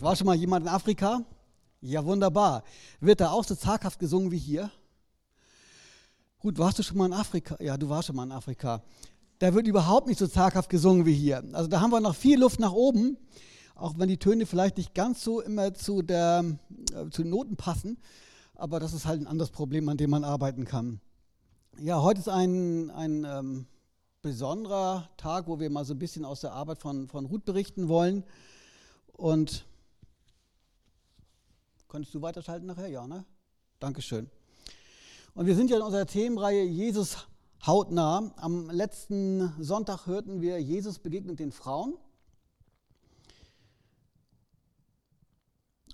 War schon mal jemand in Afrika? Ja, wunderbar. Wird da auch so zaghaft gesungen wie hier? Gut, warst du schon mal in Afrika? Ja, du warst schon mal in Afrika. Da wird überhaupt nicht so zaghaft gesungen wie hier. Also da haben wir noch viel Luft nach oben, auch wenn die Töne vielleicht nicht ganz so immer zu, der, äh, zu den Noten passen. Aber das ist halt ein anderes Problem, an dem man arbeiten kann. Ja, heute ist ein, ein ähm, besonderer Tag, wo wir mal so ein bisschen aus der Arbeit von, von Ruth berichten wollen. Und Könntest du weiterschalten nachher? Ja, ne? Dankeschön. Und wir sind ja in unserer Themenreihe Jesus hautnah. Am letzten Sonntag hörten wir, Jesus begegnet den Frauen.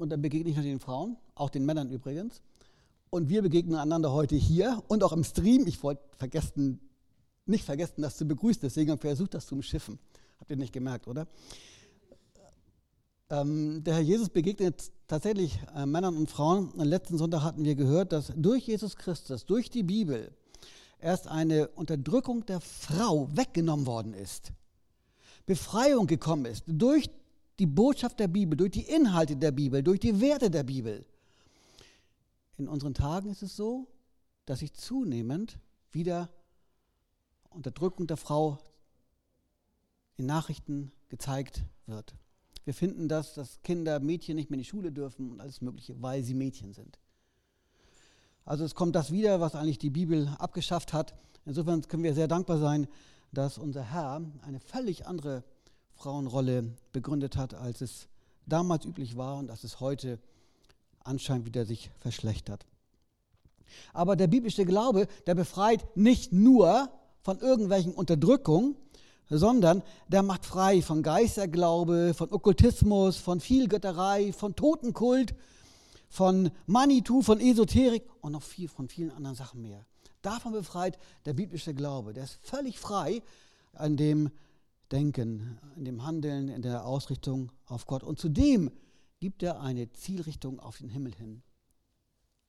Und dann begegne ich nur den Frauen, auch den Männern übrigens. Und wir begegnen einander heute hier und auch im Stream. Ich wollte vergessen, nicht vergessen, das zu begrüßen, deswegen habe ich versucht, das zu umschiffen. Habt ihr nicht gemerkt, oder? Ähm, der Herr Jesus begegnet tatsächlich äh, Männern und Frauen. Am letzten Sonntag hatten wir gehört, dass durch Jesus Christus, durch die Bibel, erst eine Unterdrückung der Frau weggenommen worden ist. Befreiung gekommen ist durch die Botschaft der Bibel, durch die Inhalte der Bibel, durch die Werte der Bibel. In unseren Tagen ist es so, dass sich zunehmend wieder Unterdrückung der Frau in Nachrichten gezeigt wird. Wir finden das, dass Kinder, Mädchen nicht mehr in die Schule dürfen und alles Mögliche, weil sie Mädchen sind. Also es kommt das wieder, was eigentlich die Bibel abgeschafft hat. Insofern können wir sehr dankbar sein, dass unser Herr eine völlig andere Frauenrolle begründet hat, als es damals üblich war und dass es heute anscheinend wieder sich verschlechtert. Aber der biblische Glaube, der befreit nicht nur von irgendwelchen Unterdrückungen, sondern der macht frei von Geisterglaube, von Okkultismus, von Vielgötterei, von Totenkult, von Manitou, von Esoterik und noch viel von vielen anderen Sachen mehr. Davon befreit der biblische Glaube. Der ist völlig frei an dem Denken, in dem Handeln, in der Ausrichtung auf Gott. Und zudem gibt er eine Zielrichtung auf den Himmel hin,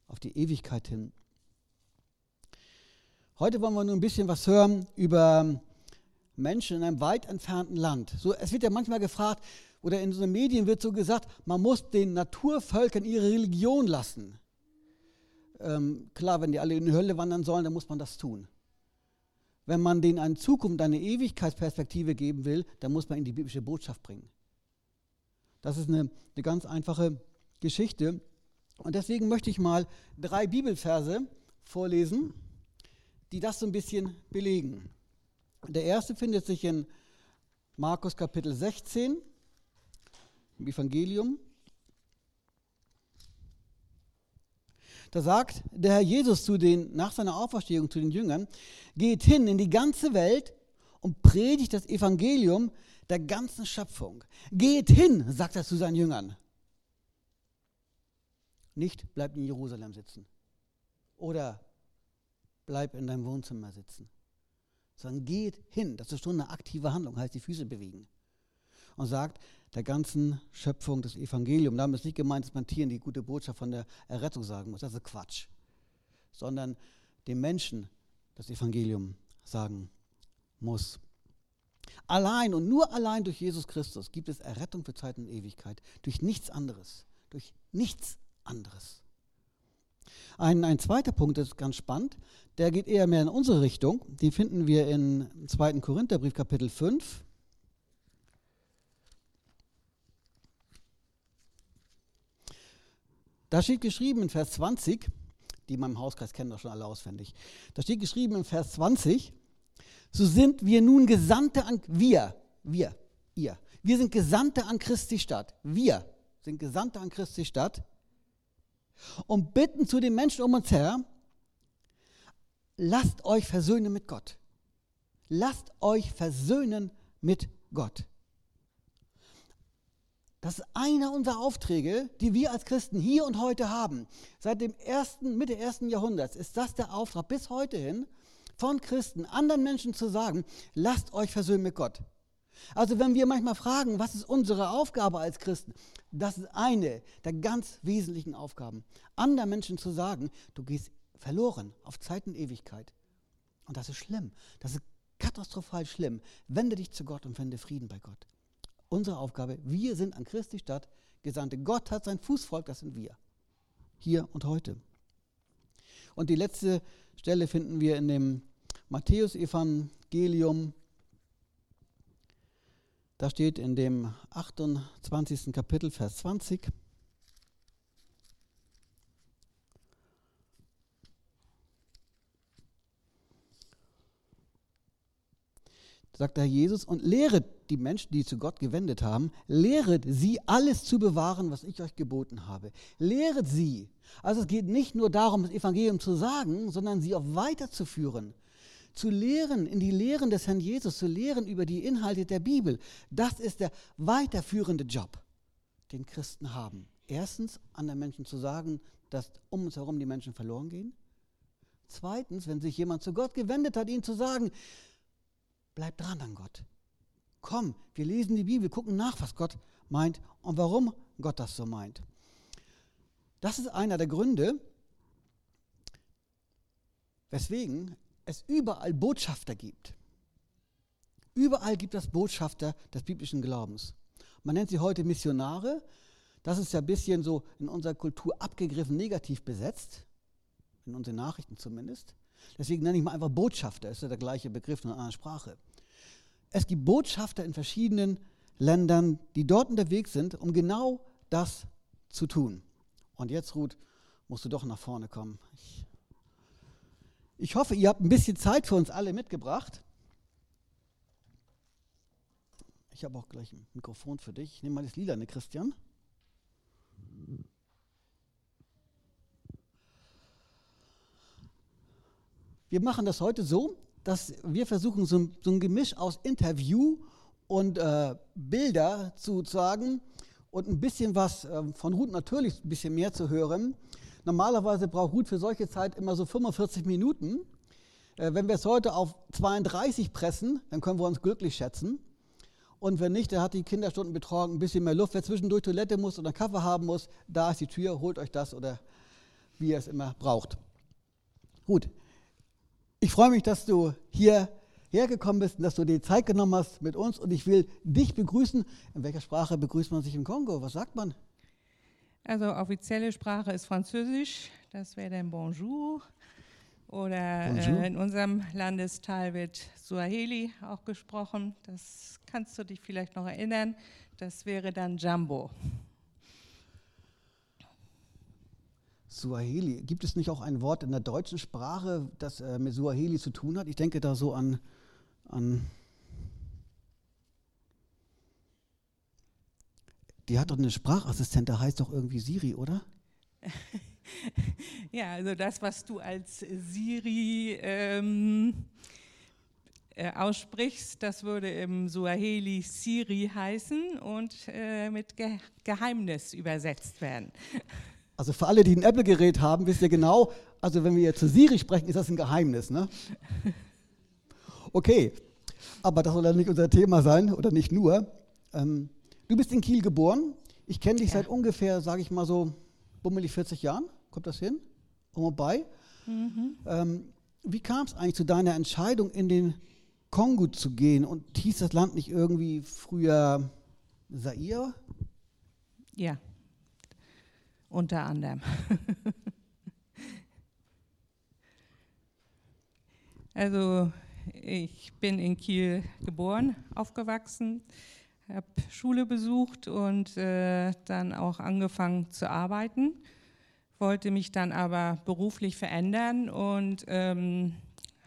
auf die Ewigkeit hin. Heute wollen wir nur ein bisschen was hören über Menschen in einem weit entfernten Land. So, es wird ja manchmal gefragt, oder in so den Medien wird so gesagt, man muss den Naturvölkern ihre Religion lassen. Ähm, klar, wenn die alle in die Hölle wandern sollen, dann muss man das tun. Wenn man denen eine Zukunft, eine Ewigkeitsperspektive geben will, dann muss man ihnen die biblische Botschaft bringen. Das ist eine, eine ganz einfache Geschichte. Und deswegen möchte ich mal drei Bibelverse vorlesen, die das so ein bisschen belegen. Der erste findet sich in Markus Kapitel 16 im Evangelium. Da sagt der Herr Jesus zu den, nach seiner Auferstehung zu den Jüngern, geht hin in die ganze Welt und predigt das Evangelium der ganzen Schöpfung. Geht hin, sagt er zu seinen Jüngern. Nicht bleib in Jerusalem sitzen oder bleib in deinem Wohnzimmer sitzen sondern geht hin. Das ist schon eine aktive Handlung, heißt die Füße bewegen. Und sagt der ganzen Schöpfung des Evangeliums. Damit ist nicht gemeint, dass man Tieren die gute Botschaft von der Errettung sagen muss. Das ist Quatsch. Sondern dem Menschen das Evangelium sagen muss. Allein und nur allein durch Jesus Christus gibt es Errettung für Zeit und Ewigkeit. Durch nichts anderes. Durch nichts anderes. Ein, ein zweiter Punkt ist ganz spannend, der geht eher mehr in unsere Richtung. Den finden wir in 2. Korintherbrief Kapitel 5. Da steht geschrieben in Vers 20, die in meinem Hauskreis kennen das schon alle auswendig. Da steht geschrieben in Vers 20, so sind wir nun Gesandte an, wir, wir, ihr, wir sind Gesandte an Christi Stadt. Wir sind Gesandte an Christi Stadt und bitten zu den Menschen um uns her, lasst euch versöhnen mit Gott. Lasst euch versöhnen mit Gott. Das ist einer unserer Aufträge, die wir als Christen hier und heute haben. Seit dem ersten, Mitte ersten Jahrhunderts ist das der Auftrag bis heute hin von Christen, anderen Menschen zu sagen, lasst euch versöhnen mit Gott. Also wenn wir manchmal fragen, was ist unsere Aufgabe als Christen, das ist eine der ganz wesentlichen Aufgaben, anderen Menschen zu sagen, du gehst verloren auf Zeit und Ewigkeit. Und das ist schlimm, das ist katastrophal schlimm. Wende dich zu Gott und finde Frieden bei Gott. Unsere Aufgabe, wir sind an Christi Stadt Gesandte. Gott hat sein Fußvolk, das sind wir. Hier und heute. Und die letzte Stelle finden wir in dem Matthäusevangelium. Da steht in dem 28. Kapitel, Vers 20. sagt der Herr Jesus, und lehret die Menschen, die zu Gott gewendet haben, lehret sie, alles zu bewahren, was ich euch geboten habe. Lehret sie. Also es geht nicht nur darum, das Evangelium zu sagen, sondern sie auch weiterzuführen. Zu lehren, in die Lehren des Herrn Jesus, zu lehren über die Inhalte der Bibel. Das ist der weiterführende Job, den Christen haben. Erstens, anderen Menschen zu sagen, dass um uns herum die Menschen verloren gehen. Zweitens, wenn sich jemand zu Gott gewendet hat, ihnen zu sagen, Bleib dran an Gott. Komm, wir lesen die Bibel, gucken nach, was Gott meint und warum Gott das so meint. Das ist einer der Gründe, weswegen es überall Botschafter gibt. Überall gibt es Botschafter des biblischen Glaubens. Man nennt sie heute Missionare. Das ist ja ein bisschen so in unserer Kultur abgegriffen, negativ besetzt, in unseren Nachrichten zumindest. Deswegen nenne ich mal einfach Botschafter, ist ja der gleiche Begriff in einer anderen Sprache. Es gibt Botschafter in verschiedenen Ländern, die dort unterwegs sind, um genau das zu tun. Und jetzt, Ruth, musst du doch nach vorne kommen. Ich, ich hoffe, ihr habt ein bisschen Zeit für uns alle mitgebracht. Ich habe auch gleich ein Mikrofon für dich. Ich nehme mal das Lila, ne, Christian. Wir machen das heute so, dass wir versuchen, so, so ein Gemisch aus Interview und äh, Bilder zu sagen und ein bisschen was äh, von Ruth natürlich ein bisschen mehr zu hören. Normalerweise braucht Ruth für solche Zeit immer so 45 Minuten. Äh, wenn wir es heute auf 32 pressen, dann können wir uns glücklich schätzen. Und wenn nicht, dann hat die Kinderstundenbetreuung ein bisschen mehr Luft. Wer zwischendurch Toilette muss oder Kaffee haben muss, da ist die Tür, holt euch das oder wie ihr es immer braucht. Gut, ich freue mich, dass du hier hergekommen bist und dass du dir Zeit genommen hast mit uns. Und ich will dich begrüßen. In welcher Sprache begrüßt man sich im Kongo? Was sagt man? Also offizielle Sprache ist Französisch. Das wäre dann Bonjour. Oder Bonjour. Äh, in unserem Landesteil wird Swahili auch gesprochen. Das kannst du dich vielleicht noch erinnern. Das wäre dann Jambo. Suaheli. Gibt es nicht auch ein Wort in der deutschen Sprache, das äh, mit Suaheli zu tun hat? Ich denke da so an, an Die hat doch eine Sprachassistent, der heißt doch irgendwie Siri, oder? ja, also das, was du als Siri ähm, äh, aussprichst, das würde im Suaheli Siri heißen und äh, mit Ge Geheimnis übersetzt werden. Also für alle, die ein Apple-Gerät haben, wisst ihr genau, also wenn wir jetzt zu Siri sprechen, ist das ein Geheimnis. Ne? Okay, aber das soll ja nicht unser Thema sein oder nicht nur. Ähm, du bist in Kiel geboren. Ich kenne dich ja. seit ungefähr, sage ich mal so, bummelig 40 Jahren. Kommt das hin? Und bei. Mhm. Ähm, wie kam es eigentlich zu deiner Entscheidung, in den Kongo zu gehen? Und hieß das Land nicht irgendwie früher Zaire? Ja unter anderem. also ich bin in Kiel geboren, aufgewachsen, habe Schule besucht und äh, dann auch angefangen zu arbeiten, wollte mich dann aber beruflich verändern und ähm,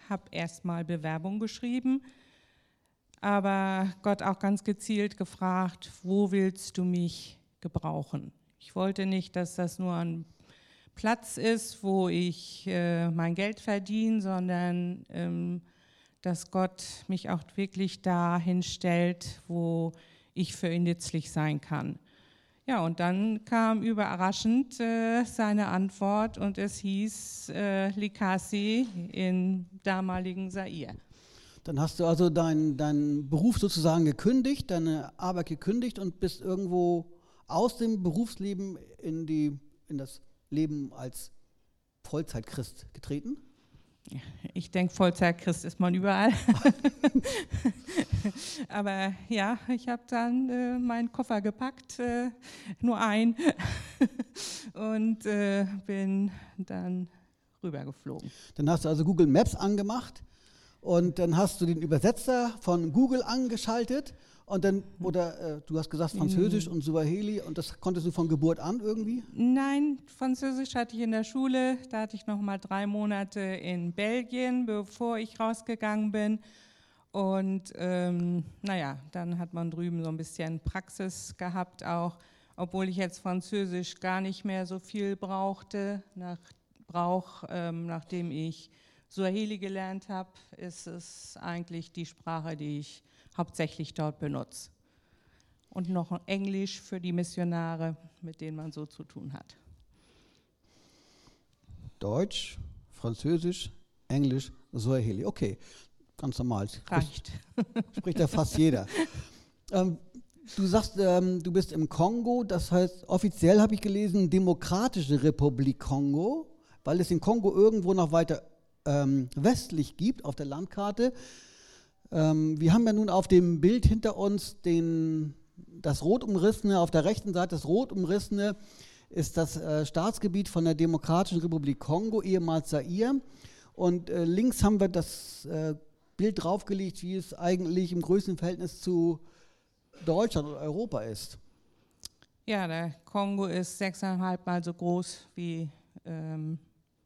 habe erstmal Bewerbung geschrieben, aber Gott auch ganz gezielt gefragt, wo willst du mich gebrauchen? Ich wollte nicht, dass das nur ein Platz ist, wo ich äh, mein Geld verdiene, sondern ähm, dass Gott mich auch wirklich dahin stellt, wo ich für ihn nützlich sein kann. Ja, und dann kam überraschend äh, seine Antwort und es hieß äh, Likasi in damaligen Sair. Dann hast du also deinen dein Beruf sozusagen gekündigt, deine Arbeit gekündigt und bist irgendwo aus dem Berufsleben in, die, in das Leben als Vollzeitchrist getreten? Ich denke, Vollzeitchrist ist man überall. Aber ja, ich habe dann äh, meinen Koffer gepackt, äh, nur ein, und äh, bin dann rübergeflogen. Dann hast du also Google Maps angemacht und dann hast du den Übersetzer von Google angeschaltet und dann, oder äh, du hast gesagt Französisch und Suaheli und das konntest du von Geburt an irgendwie? Nein, Französisch hatte ich in der Schule. Da hatte ich noch mal drei Monate in Belgien, bevor ich rausgegangen bin. Und ähm, naja, dann hat man drüben so ein bisschen Praxis gehabt auch, obwohl ich jetzt Französisch gar nicht mehr so viel brauchte. Nach, brauch, ähm, nachdem ich Suaheli gelernt habe, ist es eigentlich die Sprache, die ich hauptsächlich dort benutze. Und noch Englisch für die Missionare, mit denen man so zu tun hat. Deutsch, Französisch, Englisch, Swahili. Okay, ganz normal. Reicht. Spricht ja fast jeder. Ähm, du sagst, ähm, du bist im Kongo, das heißt, offiziell habe ich gelesen, Demokratische Republik Kongo, weil es den Kongo irgendwo noch weiter ähm, westlich gibt auf der Landkarte. Ähm, wir haben ja nun auf dem Bild hinter uns den, das rot umrissene, auf der rechten Seite das rot umrissene ist das äh, Staatsgebiet von der Demokratischen Republik Kongo, ehemals Zaire. Und äh, links haben wir das äh, Bild draufgelegt, wie es eigentlich im größten Verhältnis zu Deutschland und Europa ist. Ja, der Kongo ist sechseinhalb Mal so groß wie ähm,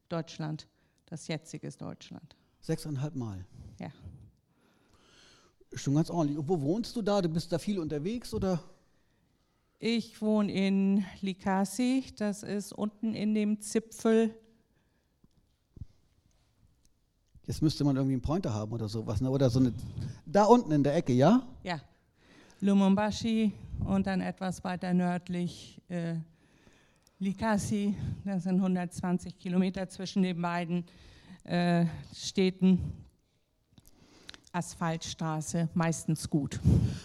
Deutschland, das jetzige Deutschland. Sechseinhalb Mal? Schon ganz ordentlich. Und wo wohnst du da? Du bist da viel unterwegs oder? Ich wohne in Likasi, das ist unten in dem Zipfel. Jetzt müsste man irgendwie einen Pointer haben oder sowas, ne? oder so eine. Da unten in der Ecke, ja? Ja. Lumumbashi und dann etwas weiter nördlich äh, Likasi. Das sind 120 Kilometer zwischen den beiden äh, Städten. Asphaltstraße meistens gut.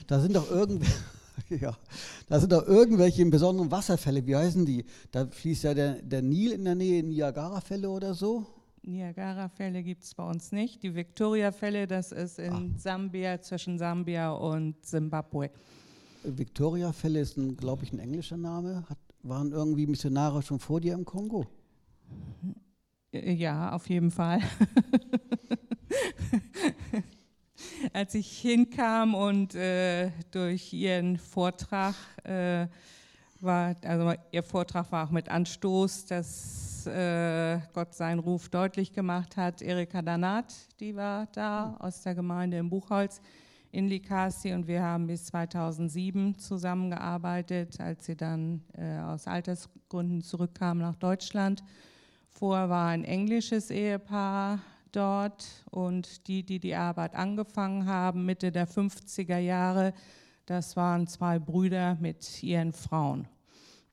Da sind doch irgendwie. Ja, da sind doch irgendwelche besonderen Wasserfälle, wie heißen die? Da fließt ja der, der Nil in der Nähe, Niagara-Fälle oder so. Niagara-Fälle gibt es bei uns nicht. Die Victoria-Fälle, das ist in Ach. Sambia, zwischen Sambia und Zimbabwe. Victoria-Fälle ist, glaube ich, ein englischer Name. Hat, waren irgendwie Missionare schon vor dir im Kongo? Ja, auf jeden Fall. als ich hinkam und äh, durch ihren Vortrag äh, war, also ihr Vortrag war auch mit Anstoß, dass äh, Gott seinen Ruf deutlich gemacht hat. Erika Danat, die war da aus der Gemeinde im Buchholz in Likasi und wir haben bis 2007 zusammengearbeitet, als sie dann äh, aus Altersgründen zurückkam nach Deutschland. Vorher war ein englisches Ehepaar dort und die, die die Arbeit angefangen haben, Mitte der 50er Jahre, das waren zwei Brüder mit ihren Frauen.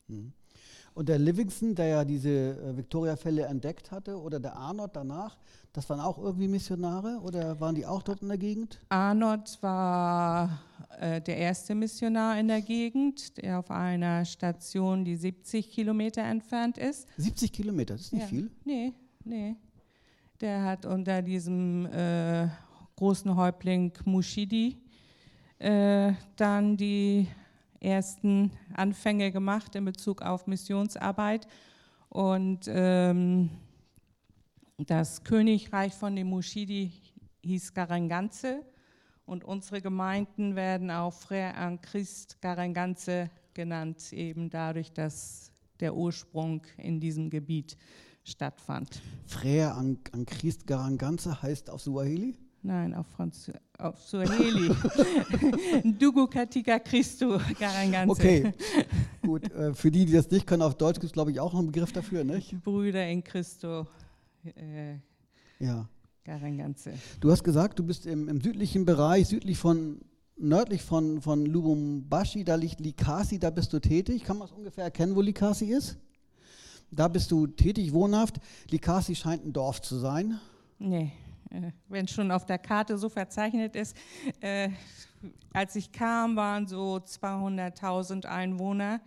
Mhm. Und der Livingston, der ja diese äh, Victoria-Fälle entdeckt hatte, oder der Arnold danach, das waren auch irgendwie Missionare oder waren die auch dort in der Gegend? Arnold war äh, der erste Missionar in der Gegend, der auf einer Station, die 70 Kilometer entfernt ist. 70 Kilometer, das ist nicht ja. viel? Nee, nee. Der hat unter diesem äh, großen Häuptling Mushidi äh, dann die ersten Anfänge gemacht in Bezug auf Missionsarbeit. Und ähm, das Königreich von dem Mushidi hieß Garanganze und unsere Gemeinden werden auch Frère en Christ Garanganze genannt, eben dadurch, dass der Ursprung in diesem Gebiet stattfand. Frère an, an Christ Garanganze heißt auf Suaheli? Nein, auf, Franz auf Suaheli. Dugu Katika Christo Garanganze. Okay, gut. Äh, für die, die das nicht können, auf Deutsch gibt es, glaube ich, auch noch einen Begriff dafür, nicht? Brüder in Christo. Äh, ja. Garanganze. Du hast gesagt, du bist im, im südlichen Bereich, südlich von nördlich von, von Lubumbashi, da liegt Likasi, da bist du tätig. Kann man es ungefähr erkennen, wo Likasi ist? Da bist du tätig, wohnhaft. Likasi scheint ein Dorf zu sein. Nee, äh, wenn schon auf der Karte so verzeichnet ist. Äh, als ich kam, waren so 200.000 Einwohner.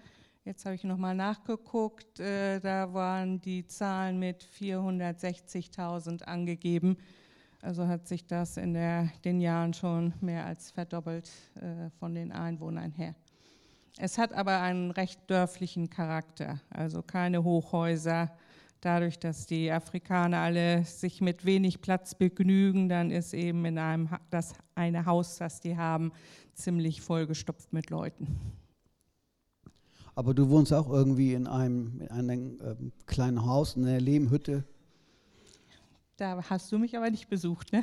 Jetzt habe ich nochmal nachgeguckt, äh, da waren die Zahlen mit 460.000 angegeben. Also hat sich das in der, den Jahren schon mehr als verdoppelt äh, von den Einwohnern her. Es hat aber einen recht dörflichen Charakter, also keine Hochhäuser. Dadurch, dass die Afrikaner alle sich mit wenig Platz begnügen, dann ist eben in einem das eine Haus, das die haben, ziemlich vollgestopft mit Leuten. Aber du wohnst auch irgendwie in einem, in einem ähm, kleinen Haus, in einer Lehmhütte. Da hast du mich aber nicht besucht, ne?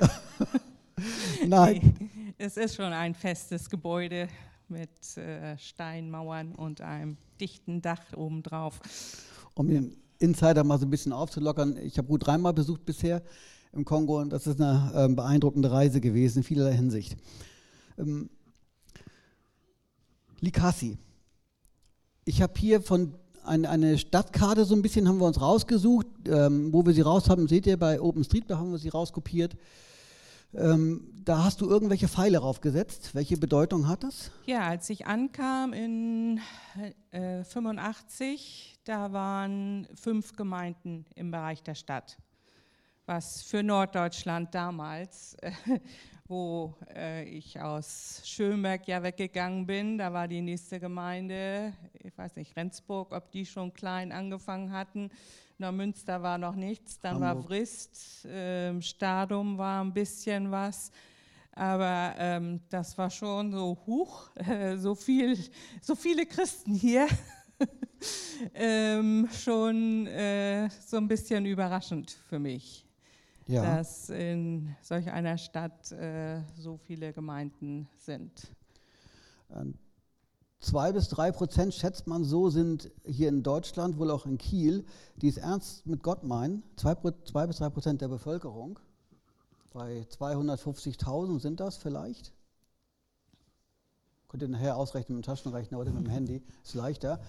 Nein. Es ist schon ein festes Gebäude mit äh, Steinmauern und einem dichten Dach obendrauf. Um den Insider mal so ein bisschen aufzulockern, ich habe gut dreimal besucht bisher im Kongo und das ist eine äh, beeindruckende Reise gewesen in vielerlei Hinsicht. Ähm, Likasi, ich habe hier von ein, eine Stadtkarte so ein bisschen haben wir uns rausgesucht. Ähm, wo wir sie raus haben, seht ihr bei OpenStreetMap haben wir sie rauskopiert. Ähm, da hast du irgendwelche Pfeile raufgesetzt. Welche Bedeutung hat das? Ja, als ich ankam in äh, 85, da waren fünf Gemeinden im Bereich der Stadt, was für Norddeutschland damals äh, wo äh, ich aus Schönberg ja weggegangen bin. Da war die nächste Gemeinde, ich weiß nicht, Rendsburg, ob die schon klein angefangen hatten. Neumünster war noch nichts, dann Hamburg. war Vrist, äh, Stadum war ein bisschen was. Aber ähm, das war schon so hoch, äh, so, viel, so viele Christen hier. ähm, schon äh, so ein bisschen überraschend für mich ja. dass in solch einer Stadt äh, so viele Gemeinden sind. Ähm, zwei bis drei Prozent, schätzt man so, sind hier in Deutschland, wohl auch in Kiel, die es ernst mit Gott meinen. Zwei, zwei bis drei Prozent der Bevölkerung. Bei 250.000 sind das vielleicht. Könnt ihr nachher ausrechnen mit dem Taschenrechner oder mit dem Handy, ist leichter.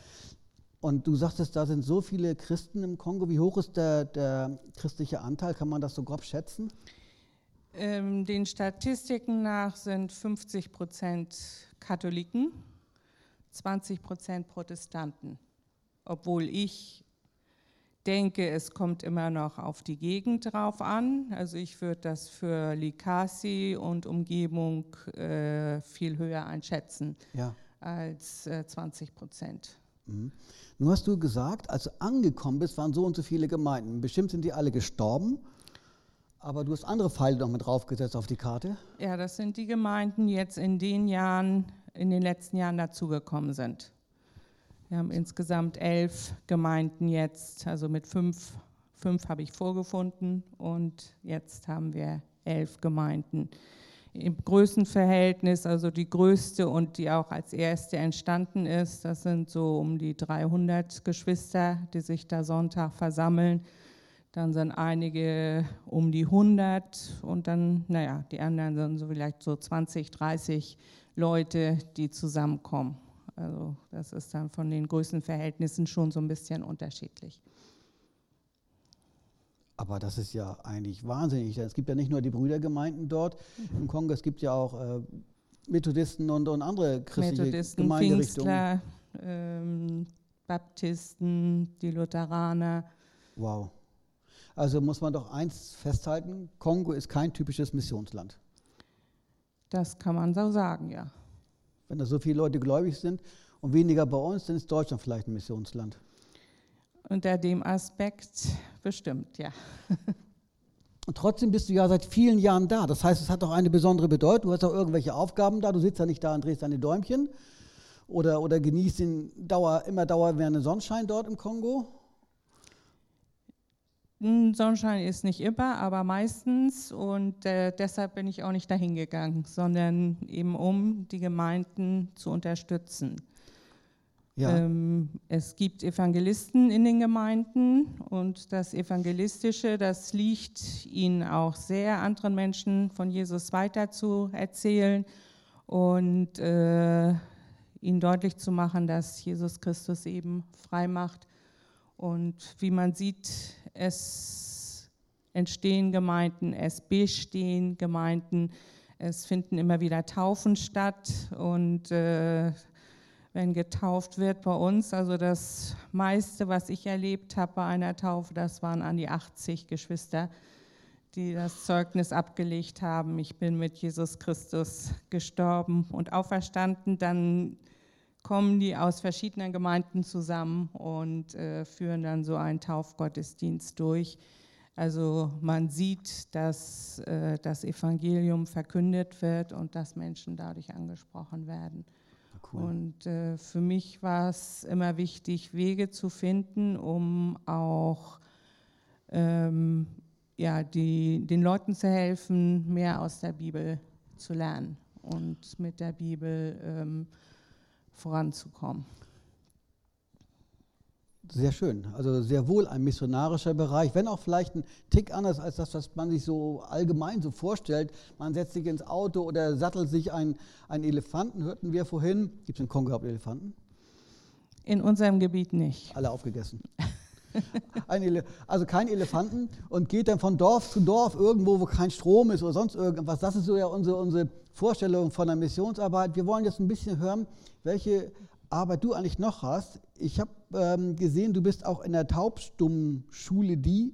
Und du sagtest, da sind so viele Christen im Kongo. Wie hoch ist der, der christliche Anteil? Kann man das so grob schätzen? Ähm, den Statistiken nach sind 50 Prozent Katholiken, 20 Prozent Protestanten. Obwohl ich denke, es kommt immer noch auf die Gegend drauf an. Also ich würde das für Likasi und Umgebung äh, viel höher einschätzen ja. als äh, 20 Prozent. Mhm. Nun hast du gesagt, als du angekommen bist, waren so und so viele Gemeinden. Bestimmt sind die alle gestorben, aber du hast andere Pfeile noch mit draufgesetzt auf die Karte. Ja, das sind die Gemeinden, jetzt in den Jahren, in den letzten Jahren dazugekommen sind. Wir haben insgesamt elf Gemeinden jetzt, also mit fünf, fünf habe ich vorgefunden und jetzt haben wir elf Gemeinden im Größenverhältnis, also die größte und die auch als erste entstanden ist. Das sind so um die 300 Geschwister, die sich da Sonntag versammeln. Dann sind einige um die 100 und dann, naja, die anderen sind so vielleicht so 20, 30 Leute, die zusammenkommen. Also das ist dann von den Größenverhältnissen schon so ein bisschen unterschiedlich. Aber das ist ja eigentlich wahnsinnig. Es gibt ja nicht nur die Brüdergemeinden dort mhm. im Kongo, es gibt ja auch äh, Methodisten und, und andere christliche Methodisten, Gemeinderichtungen. ähm, Baptisten, die Lutheraner. Wow. Also muss man doch eins festhalten, Kongo ist kein typisches Missionsland. Das kann man so sagen, ja. Wenn da so viele Leute gläubig sind und weniger bei uns, dann ist Deutschland vielleicht ein Missionsland. Unter dem Aspekt bestimmt, ja. Und trotzdem bist du ja seit vielen Jahren da. Das heißt, es hat doch eine besondere Bedeutung. Du hast auch irgendwelche Aufgaben da. Du sitzt ja nicht da und drehst deine Däumchen oder, oder genießt den Dauer, immer dauerwährenden Sonnenschein dort im Kongo. Hm, Sonnenschein ist nicht immer, aber meistens und äh, deshalb bin ich auch nicht dahin gegangen, sondern eben um die Gemeinden zu unterstützen. Ja. Ähm, es gibt Evangelisten in den Gemeinden und das Evangelistische, das liegt ihnen auch sehr, anderen Menschen von Jesus weiter zu erzählen und äh, ihnen deutlich zu machen, dass Jesus Christus eben frei macht. Und wie man sieht, es entstehen Gemeinden, es bestehen Gemeinden, es finden immer wieder Taufen statt und äh, wenn getauft wird bei uns. Also das meiste, was ich erlebt habe bei einer Taufe, das waren an die 80 Geschwister, die das Zeugnis abgelegt haben. Ich bin mit Jesus Christus gestorben und auferstanden. Dann kommen die aus verschiedenen Gemeinden zusammen und äh, führen dann so einen Taufgottesdienst durch. Also man sieht, dass äh, das Evangelium verkündet wird und dass Menschen dadurch angesprochen werden. Cool. Und äh, für mich war es immer wichtig, Wege zu finden, um auch ähm, ja, die, den Leuten zu helfen, mehr aus der Bibel zu lernen und mit der Bibel ähm, voranzukommen. Sehr schön. Also sehr wohl ein missionarischer Bereich, wenn auch vielleicht ein Tick anders als das, was man sich so allgemein so vorstellt. Man setzt sich ins Auto oder sattelt sich einen, einen Elefanten, hörten wir vorhin. Gibt es in Kongo überhaupt Elefanten? In unserem Gebiet nicht. Alle aufgegessen. also kein Elefanten und geht dann von Dorf zu Dorf irgendwo, wo kein Strom ist oder sonst irgendwas. Das ist so ja unsere, unsere Vorstellung von der Missionsarbeit. Wir wollen jetzt ein bisschen hören, welche Arbeit du eigentlich noch hast. Ich habe ähm, gesehen, du bist auch in der Taubstummschule, die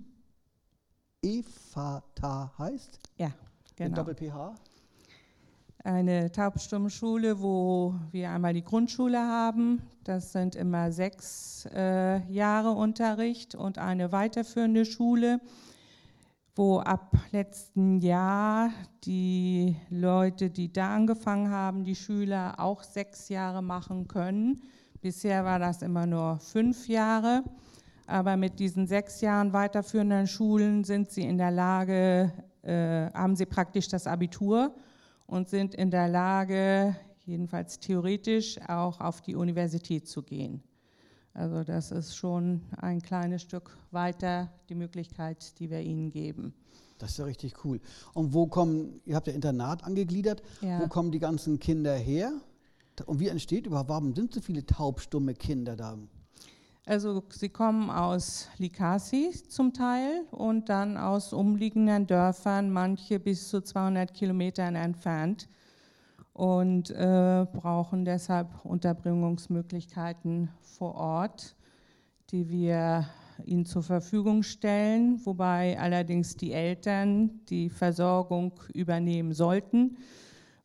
EFATA heißt. Ja, genau. Mit Doppel-PH. Eine Taubstummschule, wo wir einmal die Grundschule haben. Das sind immer sechs äh, Jahre Unterricht und eine weiterführende Schule wo ab letzten Jahr die Leute, die da angefangen haben, die Schüler auch sechs Jahre machen können. Bisher war das immer nur fünf Jahre, aber mit diesen sechs Jahren weiterführenden Schulen sind sie in der Lage, äh, haben sie praktisch das Abitur und sind in der Lage, jedenfalls theoretisch, auch auf die Universität zu gehen. Also das ist schon ein kleines Stück weiter die Möglichkeit, die wir ihnen geben. Das ist ja richtig cool. Und wo kommen, ihr habt ja Internat angegliedert, ja. wo kommen die ganzen Kinder her? Und wie entsteht überhaupt, warum sind so viele taubstumme Kinder da? Also sie kommen aus Likasi zum Teil und dann aus umliegenden Dörfern, manche bis zu 200 Kilometern entfernt und äh, brauchen deshalb Unterbringungsmöglichkeiten vor Ort, die wir ihnen zur Verfügung stellen, wobei allerdings die Eltern die Versorgung übernehmen sollten,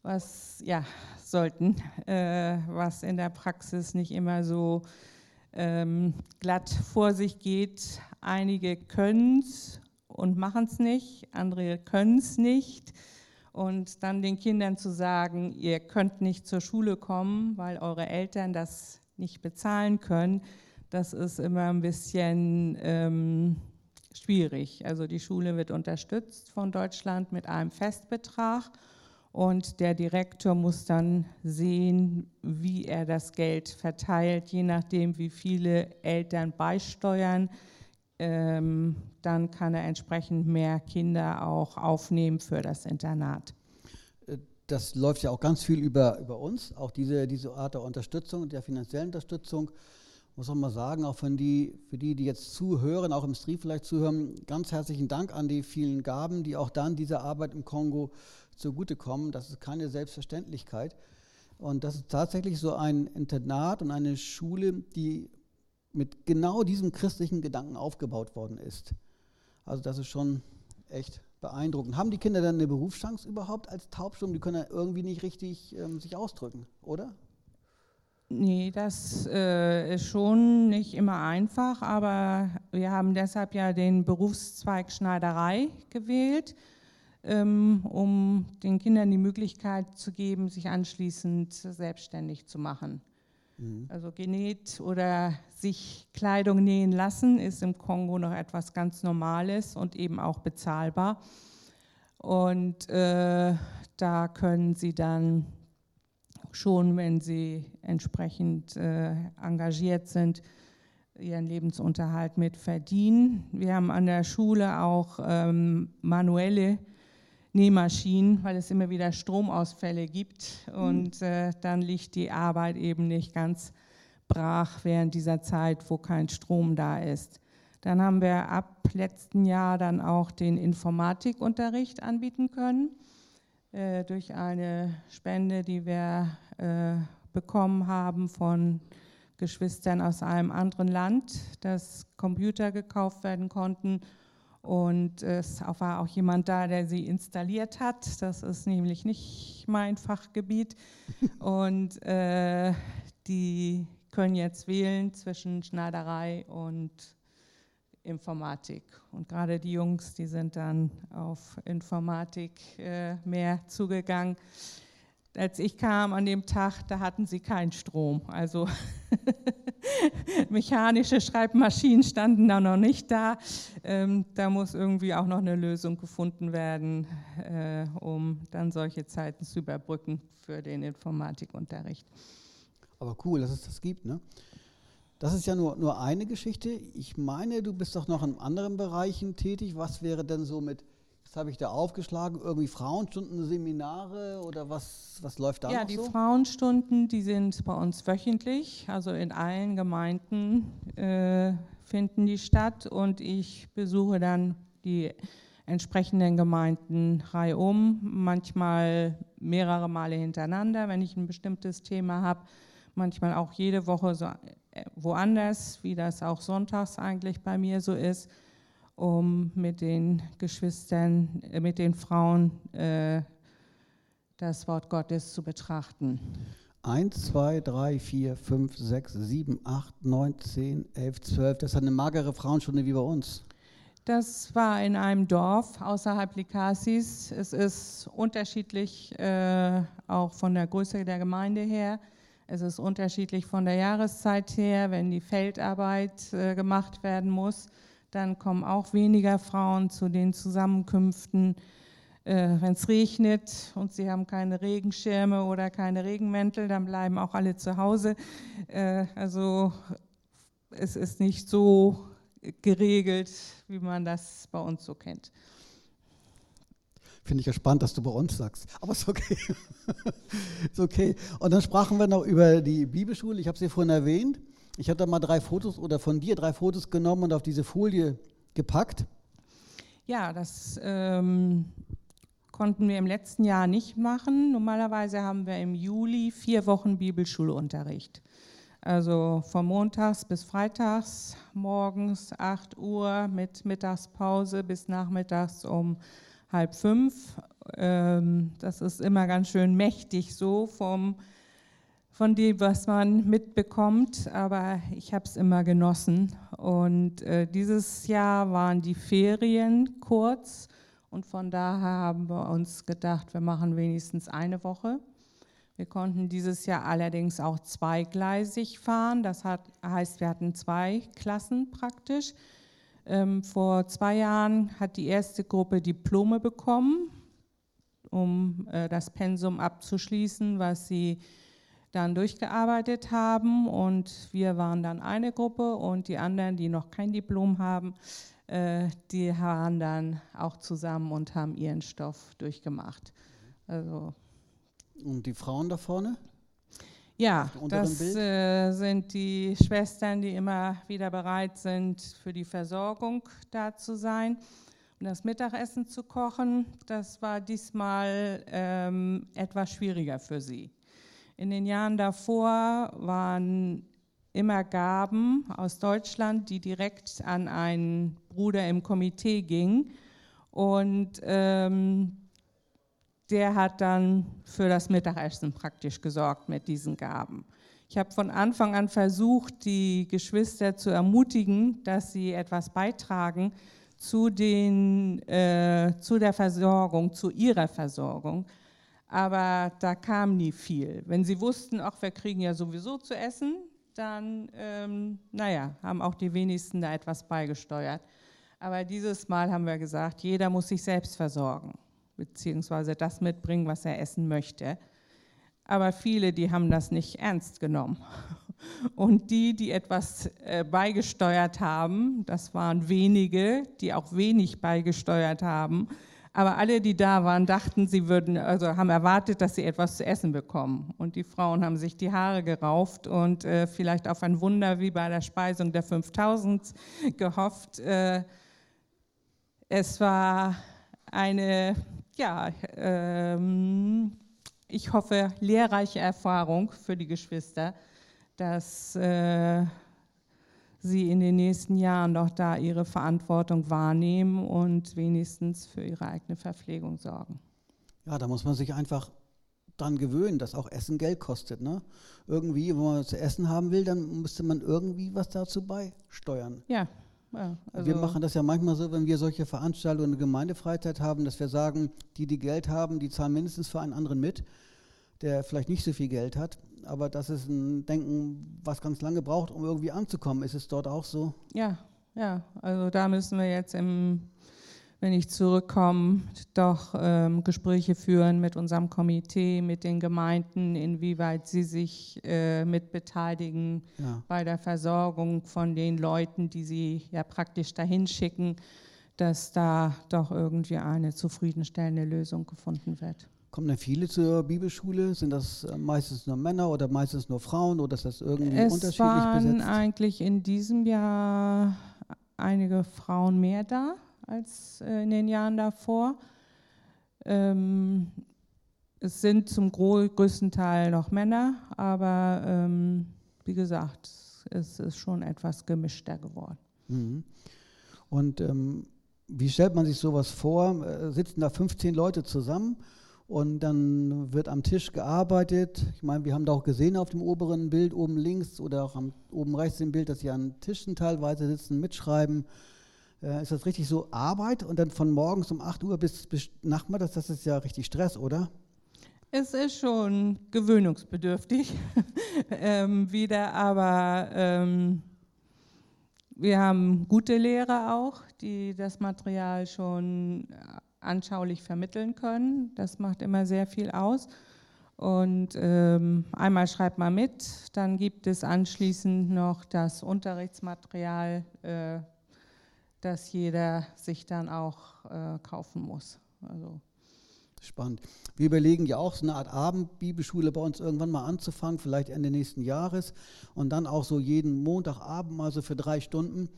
was ja sollten, äh, was in der Praxis nicht immer so ähm, glatt vor sich geht. Einige können es und machen es nicht, andere können es nicht und dann den Kindern zu sagen, ihr könnt nicht zur Schule kommen, weil eure Eltern das nicht bezahlen können, das ist immer ein bisschen ähm, schwierig. Also die Schule wird unterstützt von Deutschland mit einem Festbetrag und der Direktor muss dann sehen, wie er das Geld verteilt, je nachdem, wie viele Eltern beisteuern ähm, dann kann er entsprechend mehr Kinder auch aufnehmen für das Internat. Äh, das läuft ja auch ganz viel über, über uns, auch diese, diese Art der Unterstützung, der finanziellen Unterstützung. Muss man mal sagen, auch von die, für die, die jetzt zuhören, auch im Stream vielleicht zuhören, ganz herzlichen Dank an die vielen Gaben, die auch dann dieser Arbeit im Kongo zugutekommen. Das ist keine Selbstverständlichkeit. Und das ist tatsächlich so ein Internat und eine Schule, die mit genau diesem christlichen Gedanken aufgebaut worden ist. Also das ist schon echt beeindruckend. Haben die Kinder dann eine Berufschance überhaupt als Taubstumm? Die können ja irgendwie nicht richtig ähm, sich ausdrücken, oder? Nee, das äh, ist schon nicht immer einfach, aber wir haben deshalb ja den Berufszweig Schneiderei gewählt, ähm, um den Kindern die Möglichkeit zu geben, sich anschließend selbstständig zu machen. Mhm. Also genäht oder sich Kleidung nähen lassen ist im Kongo noch etwas ganz Normales und eben auch bezahlbar. Und äh, da können Sie dann schon, wenn Sie entsprechend äh, engagiert sind, ihren Lebensunterhalt mit verdienen. Wir haben an der Schule auch ähm, manuelle Nähmaschinen, weil es immer wieder Stromausfälle gibt und mhm. äh, dann liegt die Arbeit eben nicht ganz brach während dieser Zeit, wo kein Strom da ist. Dann haben wir ab letzten Jahr dann auch den Informatikunterricht anbieten können äh, durch eine Spende, die wir äh, bekommen haben von Geschwistern aus einem anderen Land, dass Computer gekauft werden konnten. Und es war auch jemand da, der sie installiert hat. Das ist nämlich nicht mein Fachgebiet. Und äh, die können jetzt wählen zwischen Schneiderei und Informatik. Und gerade die Jungs, die sind dann auf Informatik äh, mehr zugegangen. Als ich kam an dem Tag, da hatten sie keinen Strom. Also mechanische Schreibmaschinen standen da noch nicht da. Ähm, da muss irgendwie auch noch eine Lösung gefunden werden, äh, um dann solche Zeiten zu überbrücken für den Informatikunterricht. Aber cool, dass es das gibt, ne? Das ist ja nur, nur eine Geschichte. Ich meine, du bist doch noch in anderen Bereichen tätig. Was wäre denn so mit, habe ich da aufgeschlagen, irgendwie Frauenstunden, Seminare oder was, was läuft da ja, noch so? so? Ja, die Frauenstunden, die sind bei uns wöchentlich, also in allen Gemeinden äh, finden die statt und ich besuche dann die entsprechenden Gemeinden reihum, manchmal mehrere Male hintereinander, wenn ich ein bestimmtes Thema habe, manchmal auch jede Woche so woanders, wie das auch sonntags eigentlich bei mir so ist, um mit den Geschwistern, äh, mit den Frauen äh, das Wort Gottes zu betrachten. 1, 2, 3, 4, 5, 6, 7, 8, 9, 10, 11, 12. Das ist eine magere Frauenstunde wie bei uns. Das war in einem Dorf außerhalb Likasis. Es ist unterschiedlich, äh, auch von der Größe der Gemeinde her. Es ist unterschiedlich von der Jahreszeit her. Wenn die Feldarbeit äh, gemacht werden muss, dann kommen auch weniger Frauen zu den Zusammenkünften. Äh, Wenn es regnet und sie haben keine Regenschirme oder keine Regenmäntel, dann bleiben auch alle zu Hause. Äh, also es ist nicht so geregelt, wie man das bei uns so kennt. Finde ich ja spannend, dass du bei uns sagst. Aber ist okay. ist okay. Und dann sprachen wir noch über die Bibelschule. Ich habe sie vorhin erwähnt. Ich habe da mal drei Fotos oder von dir drei Fotos genommen und auf diese Folie gepackt. Ja, das ähm, konnten wir im letzten Jahr nicht machen. Normalerweise haben wir im Juli vier Wochen Bibelschulunterricht. Also von montags bis freitags, morgens 8 Uhr mit Mittagspause bis nachmittags um halb fünf. Ähm, das ist immer ganz schön mächtig so vom, von dem, was man mitbekommt, aber ich habe es immer genossen. Und äh, dieses Jahr waren die Ferien kurz und von daher haben wir uns gedacht, wir machen wenigstens eine Woche. Wir konnten dieses Jahr allerdings auch zweigleisig fahren. Das hat, heißt, wir hatten zwei Klassen praktisch. Ähm, vor zwei Jahren hat die erste Gruppe Diplome bekommen, um äh, das Pensum abzuschließen, was sie dann durchgearbeitet haben. Und wir waren dann eine Gruppe und die anderen, die noch kein Diplom haben, äh, die waren dann auch zusammen und haben ihren Stoff durchgemacht. Also und die Frauen da vorne? Ja, das äh, sind die Schwestern, die immer wieder bereit sind, für die Versorgung da zu sein und das Mittagessen zu kochen. Das war diesmal ähm, etwas schwieriger für sie. In den Jahren davor waren immer Gaben aus Deutschland, die direkt an einen Bruder im Komitee gingen. Und ähm, der hat dann für das Mittagessen praktisch gesorgt mit diesen Gaben. Ich habe von Anfang an versucht, die Geschwister zu ermutigen, dass sie etwas beitragen zu, den, äh, zu der Versorgung, zu ihrer Versorgung. Aber da kam nie viel. Wenn sie wussten, ach, wir kriegen ja sowieso zu essen, dann, ähm, naja, haben auch die wenigsten da etwas beigesteuert. Aber dieses Mal haben wir gesagt, jeder muss sich selbst versorgen beziehungsweise das mitbringen, was er essen möchte. Aber viele, die haben das nicht ernst genommen. Und die, die etwas äh, beigesteuert haben, das waren wenige, die auch wenig beigesteuert haben. Aber alle, die da waren, dachten, sie würden, also haben erwartet, dass sie etwas zu essen bekommen. Und die Frauen haben sich die Haare gerauft und äh, vielleicht auf ein Wunder wie bei der Speisung der 5000 gehofft. Äh, es war eine ja, ähm, ich hoffe, lehrreiche Erfahrung für die Geschwister, dass äh, sie in den nächsten Jahren doch da ihre Verantwortung wahrnehmen und wenigstens für ihre eigene Verpflegung sorgen. Ja, da muss man sich einfach dran gewöhnen, dass auch Essen Geld kostet. Ne? Irgendwie, wenn man zu essen haben will, dann müsste man irgendwie was dazu beisteuern. Ja. ja also wir machen das ja manchmal so, wenn wir solche Veranstaltungen und Gemeindefreizeit haben, dass wir sagen, die, die Geld haben, die zahlen mindestens für einen anderen mit, der vielleicht nicht so viel Geld hat. Aber das ist ein Denken, was ganz lange braucht, um irgendwie anzukommen. Ist es dort auch so? Ja, ja. Also da müssen wir jetzt im wenn ich zurückkomme, doch ähm, Gespräche führen mit unserem Komitee, mit den Gemeinden, inwieweit sie sich äh, mit beteiligen ja. bei der Versorgung von den Leuten, die sie ja praktisch dahin schicken, dass da doch irgendwie eine zufriedenstellende Lösung gefunden wird. Kommen denn viele zur Bibelschule? Sind das äh, meistens nur Männer oder meistens nur Frauen oder ist das irgendwie es unterschiedlich waren besetzt? eigentlich in diesem Jahr einige Frauen mehr da als äh, in den Jahren davor. Ähm, es sind zum größten Teil noch Männer, aber ähm, wie gesagt, es ist schon etwas gemischter geworden. Mhm. Und ähm, wie stellt man sich sowas vor? Äh, sitzen da 15 Leute zusammen und dann wird am Tisch gearbeitet. Ich meine, wir haben da auch gesehen auf dem oberen Bild oben links oder auch am, oben rechts im Bild, dass sie an Tischen teilweise sitzen, mitschreiben. Äh, ist das richtig so Arbeit und dann von morgens um 8 Uhr bis, bis nachmittags, das ist ja richtig Stress, oder? Es ist schon gewöhnungsbedürftig ähm, wieder, aber ähm, wir haben gute Lehrer auch, die das Material schon anschaulich vermitteln können. Das macht immer sehr viel aus. Und ähm, einmal schreibt man mit, dann gibt es anschließend noch das Unterrichtsmaterial äh, das jeder sich dann auch äh, kaufen muss. Also. Spannend. Wir überlegen ja auch so eine Art Abendbibelschule bei uns irgendwann mal anzufangen, vielleicht Ende nächsten Jahres und dann auch so jeden Montagabend mal so für drei Stunden.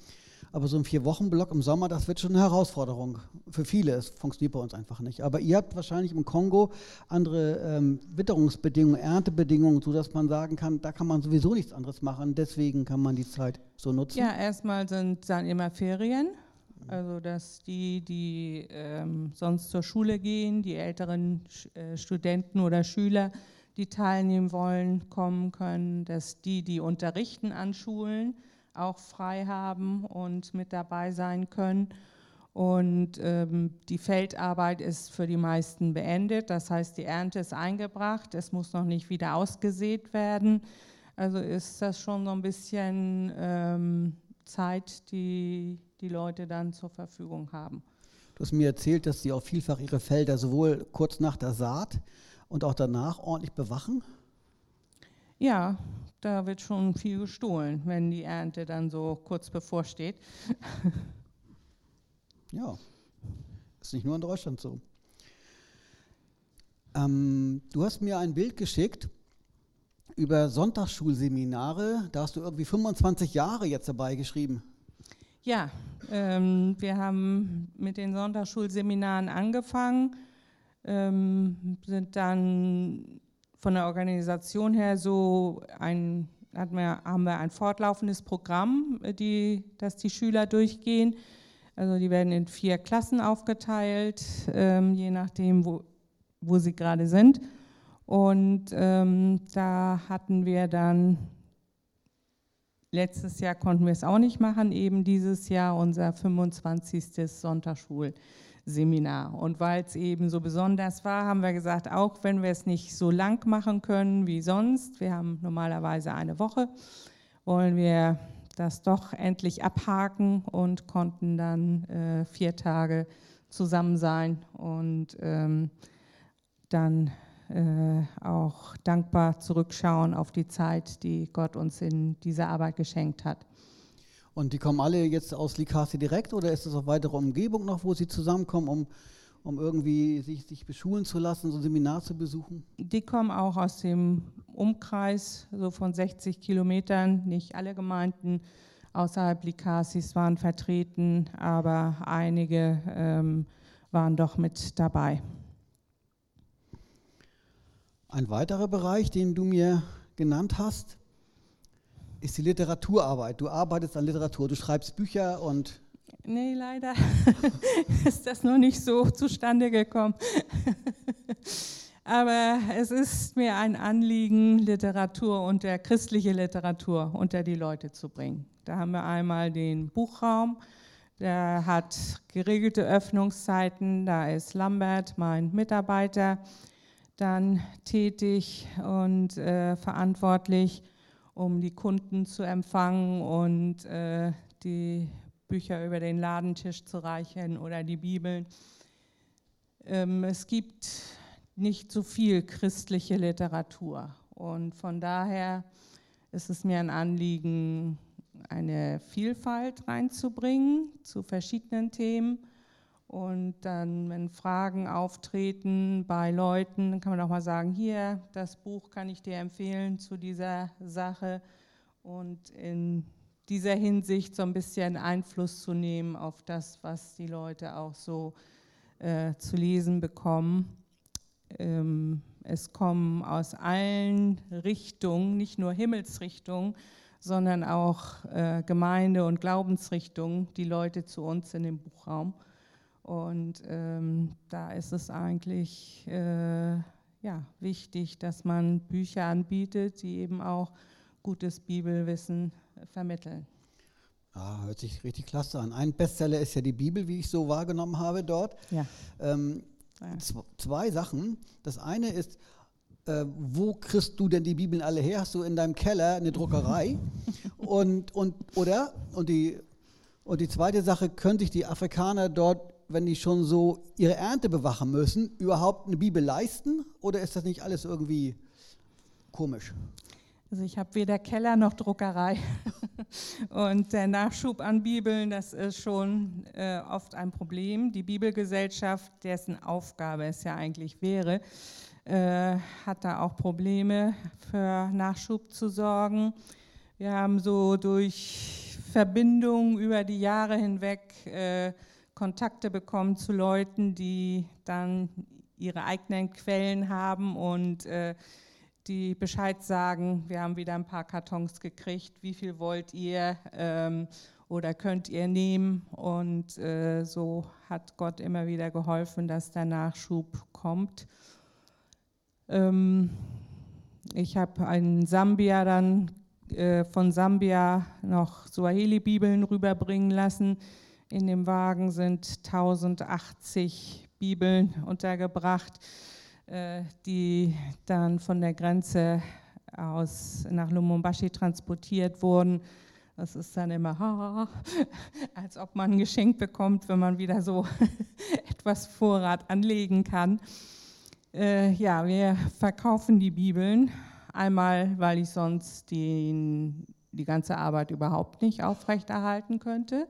Aber so ein Vier-Wochen-Block im Sommer, das wird schon eine Herausforderung. Für viele, es funktioniert bei uns einfach nicht. Aber ihr habt wahrscheinlich im Kongo andere ähm, Witterungsbedingungen, Erntebedingungen, sodass man sagen kann, da kann man sowieso nichts anderes machen. Deswegen kann man die Zeit so nutzen. Ja, erstmal sind dann immer Ferien. Also dass die, die ähm, sonst zur Schule gehen, die älteren äh, Studenten oder Schüler, die teilnehmen wollen, kommen können, dass die, die unterrichten an Schulen, auch frei haben und mit dabei sein können. Und ähm, die Feldarbeit ist für die meisten beendet. Das heißt, die Ernte ist eingebracht. Es muss noch nicht wieder ausgesät werden. Also ist das schon so ein bisschen ähm, Zeit, die die Leute dann zur Verfügung haben. Du hast mir erzählt, dass sie auch vielfach ihre Felder sowohl kurz nach der Saat und auch danach ordentlich bewachen. Ja, da wird schon viel gestohlen, wenn die Ernte dann so kurz bevorsteht. ja, ist nicht nur in Deutschland so. Ähm, du hast mir ein Bild geschickt über Sonntagsschulseminare. Da hast du irgendwie 25 Jahre jetzt dabei geschrieben. Ja, ähm, wir haben mit den Sonntagsschulseminaren angefangen, ähm, sind dann von der Organisation her so ein, wir, haben wir ein fortlaufendes Programm, äh, die, das die Schüler durchgehen. Also die werden in vier Klassen aufgeteilt, ähm, je nachdem, wo, wo sie gerade sind. Und ähm, da hatten wir dann, letztes Jahr konnten wir es auch nicht machen, eben dieses Jahr unser 25. Sonntagsschul. Seminar. Und weil es eben so besonders war, haben wir gesagt, auch wenn wir es nicht so lang machen können wie sonst, wir haben normalerweise eine Woche, wollen wir das doch endlich abhaken und konnten dann äh, vier Tage zusammen sein und ähm, dann äh, auch dankbar zurückschauen auf die Zeit, die Gott uns in dieser Arbeit geschenkt hat. Und die kommen alle jetzt aus Likasi direkt oder ist es auch weitere Umgebung noch, wo sie zusammenkommen, um, um irgendwie sich, sich beschulen zu lassen, so ein Seminar zu besuchen? Die kommen auch aus dem Umkreis, so von 60 Kilometern. Nicht alle Gemeinden außerhalb Likasis waren vertreten, aber einige ähm, waren doch mit dabei. Ein weiterer Bereich, den du mir genannt hast, ist die Literaturarbeit. Du arbeitest an Literatur, du schreibst Bücher und... Nee, leider ist das noch nicht so zustande gekommen. Aber es ist mir ein Anliegen, Literatur unter christliche Literatur unter die Leute zu bringen. Da haben wir einmal den Buchraum, der hat geregelte Öffnungszeiten. Da ist Lambert, mein Mitarbeiter, dann tätig und äh, verantwortlich um die Kunden zu empfangen und äh, die Bücher über den Ladentisch zu reichen oder die Bibeln. Ähm, es gibt nicht so viel christliche Literatur und von daher ist es mir ein Anliegen, eine Vielfalt reinzubringen zu verschiedenen Themen. Und dann, wenn Fragen auftreten bei Leuten, dann kann man auch mal sagen, hier, das Buch kann ich dir empfehlen zu dieser Sache. Und in dieser Hinsicht so ein bisschen Einfluss zu nehmen auf das, was die Leute auch so äh, zu lesen bekommen. Ähm, es kommen aus allen Richtungen, nicht nur Himmelsrichtungen, sondern auch äh, Gemeinde- und Glaubensrichtungen, die Leute zu uns in den Buchraum. Und ähm, da ist es eigentlich äh, ja, wichtig, dass man Bücher anbietet, die eben auch gutes Bibelwissen vermitteln. Ah, hört sich richtig klasse an. Ein Bestseller ist ja die Bibel, wie ich so wahrgenommen habe dort. Ja. Ähm, ja. Zwei Sachen. Das eine ist, äh, wo kriegst du denn die Bibeln alle her? Hast du in deinem Keller eine Druckerei? und, und, oder? Und die, und die zweite Sache, können sich die Afrikaner dort wenn die schon so ihre Ernte bewachen müssen, überhaupt eine Bibel leisten? Oder ist das nicht alles irgendwie komisch? Also ich habe weder Keller noch Druckerei. Und der Nachschub an Bibeln, das ist schon äh, oft ein Problem. Die Bibelgesellschaft, dessen Aufgabe es ja eigentlich wäre, äh, hat da auch Probleme für Nachschub zu sorgen. Wir haben so durch Verbindungen über die Jahre hinweg äh, Kontakte bekommen zu Leuten, die dann ihre eigenen Quellen haben und äh, die Bescheid sagen, wir haben wieder ein paar Kartons gekriegt, wie viel wollt ihr ähm, oder könnt ihr nehmen. Und äh, so hat Gott immer wieder geholfen, dass der Nachschub kommt. Ähm, ich habe in Sambia dann äh, von Sambia noch Swahili-Bibeln rüberbringen lassen in dem Wagen sind 1080 Bibeln untergebracht, äh, die dann von der Grenze aus nach Lumumbashi transportiert wurden. Das ist dann immer, als ob man ein Geschenk bekommt, wenn man wieder so etwas Vorrat anlegen kann. Äh, ja, wir verkaufen die Bibeln. Einmal, weil ich sonst die, die ganze Arbeit überhaupt nicht aufrechterhalten könnte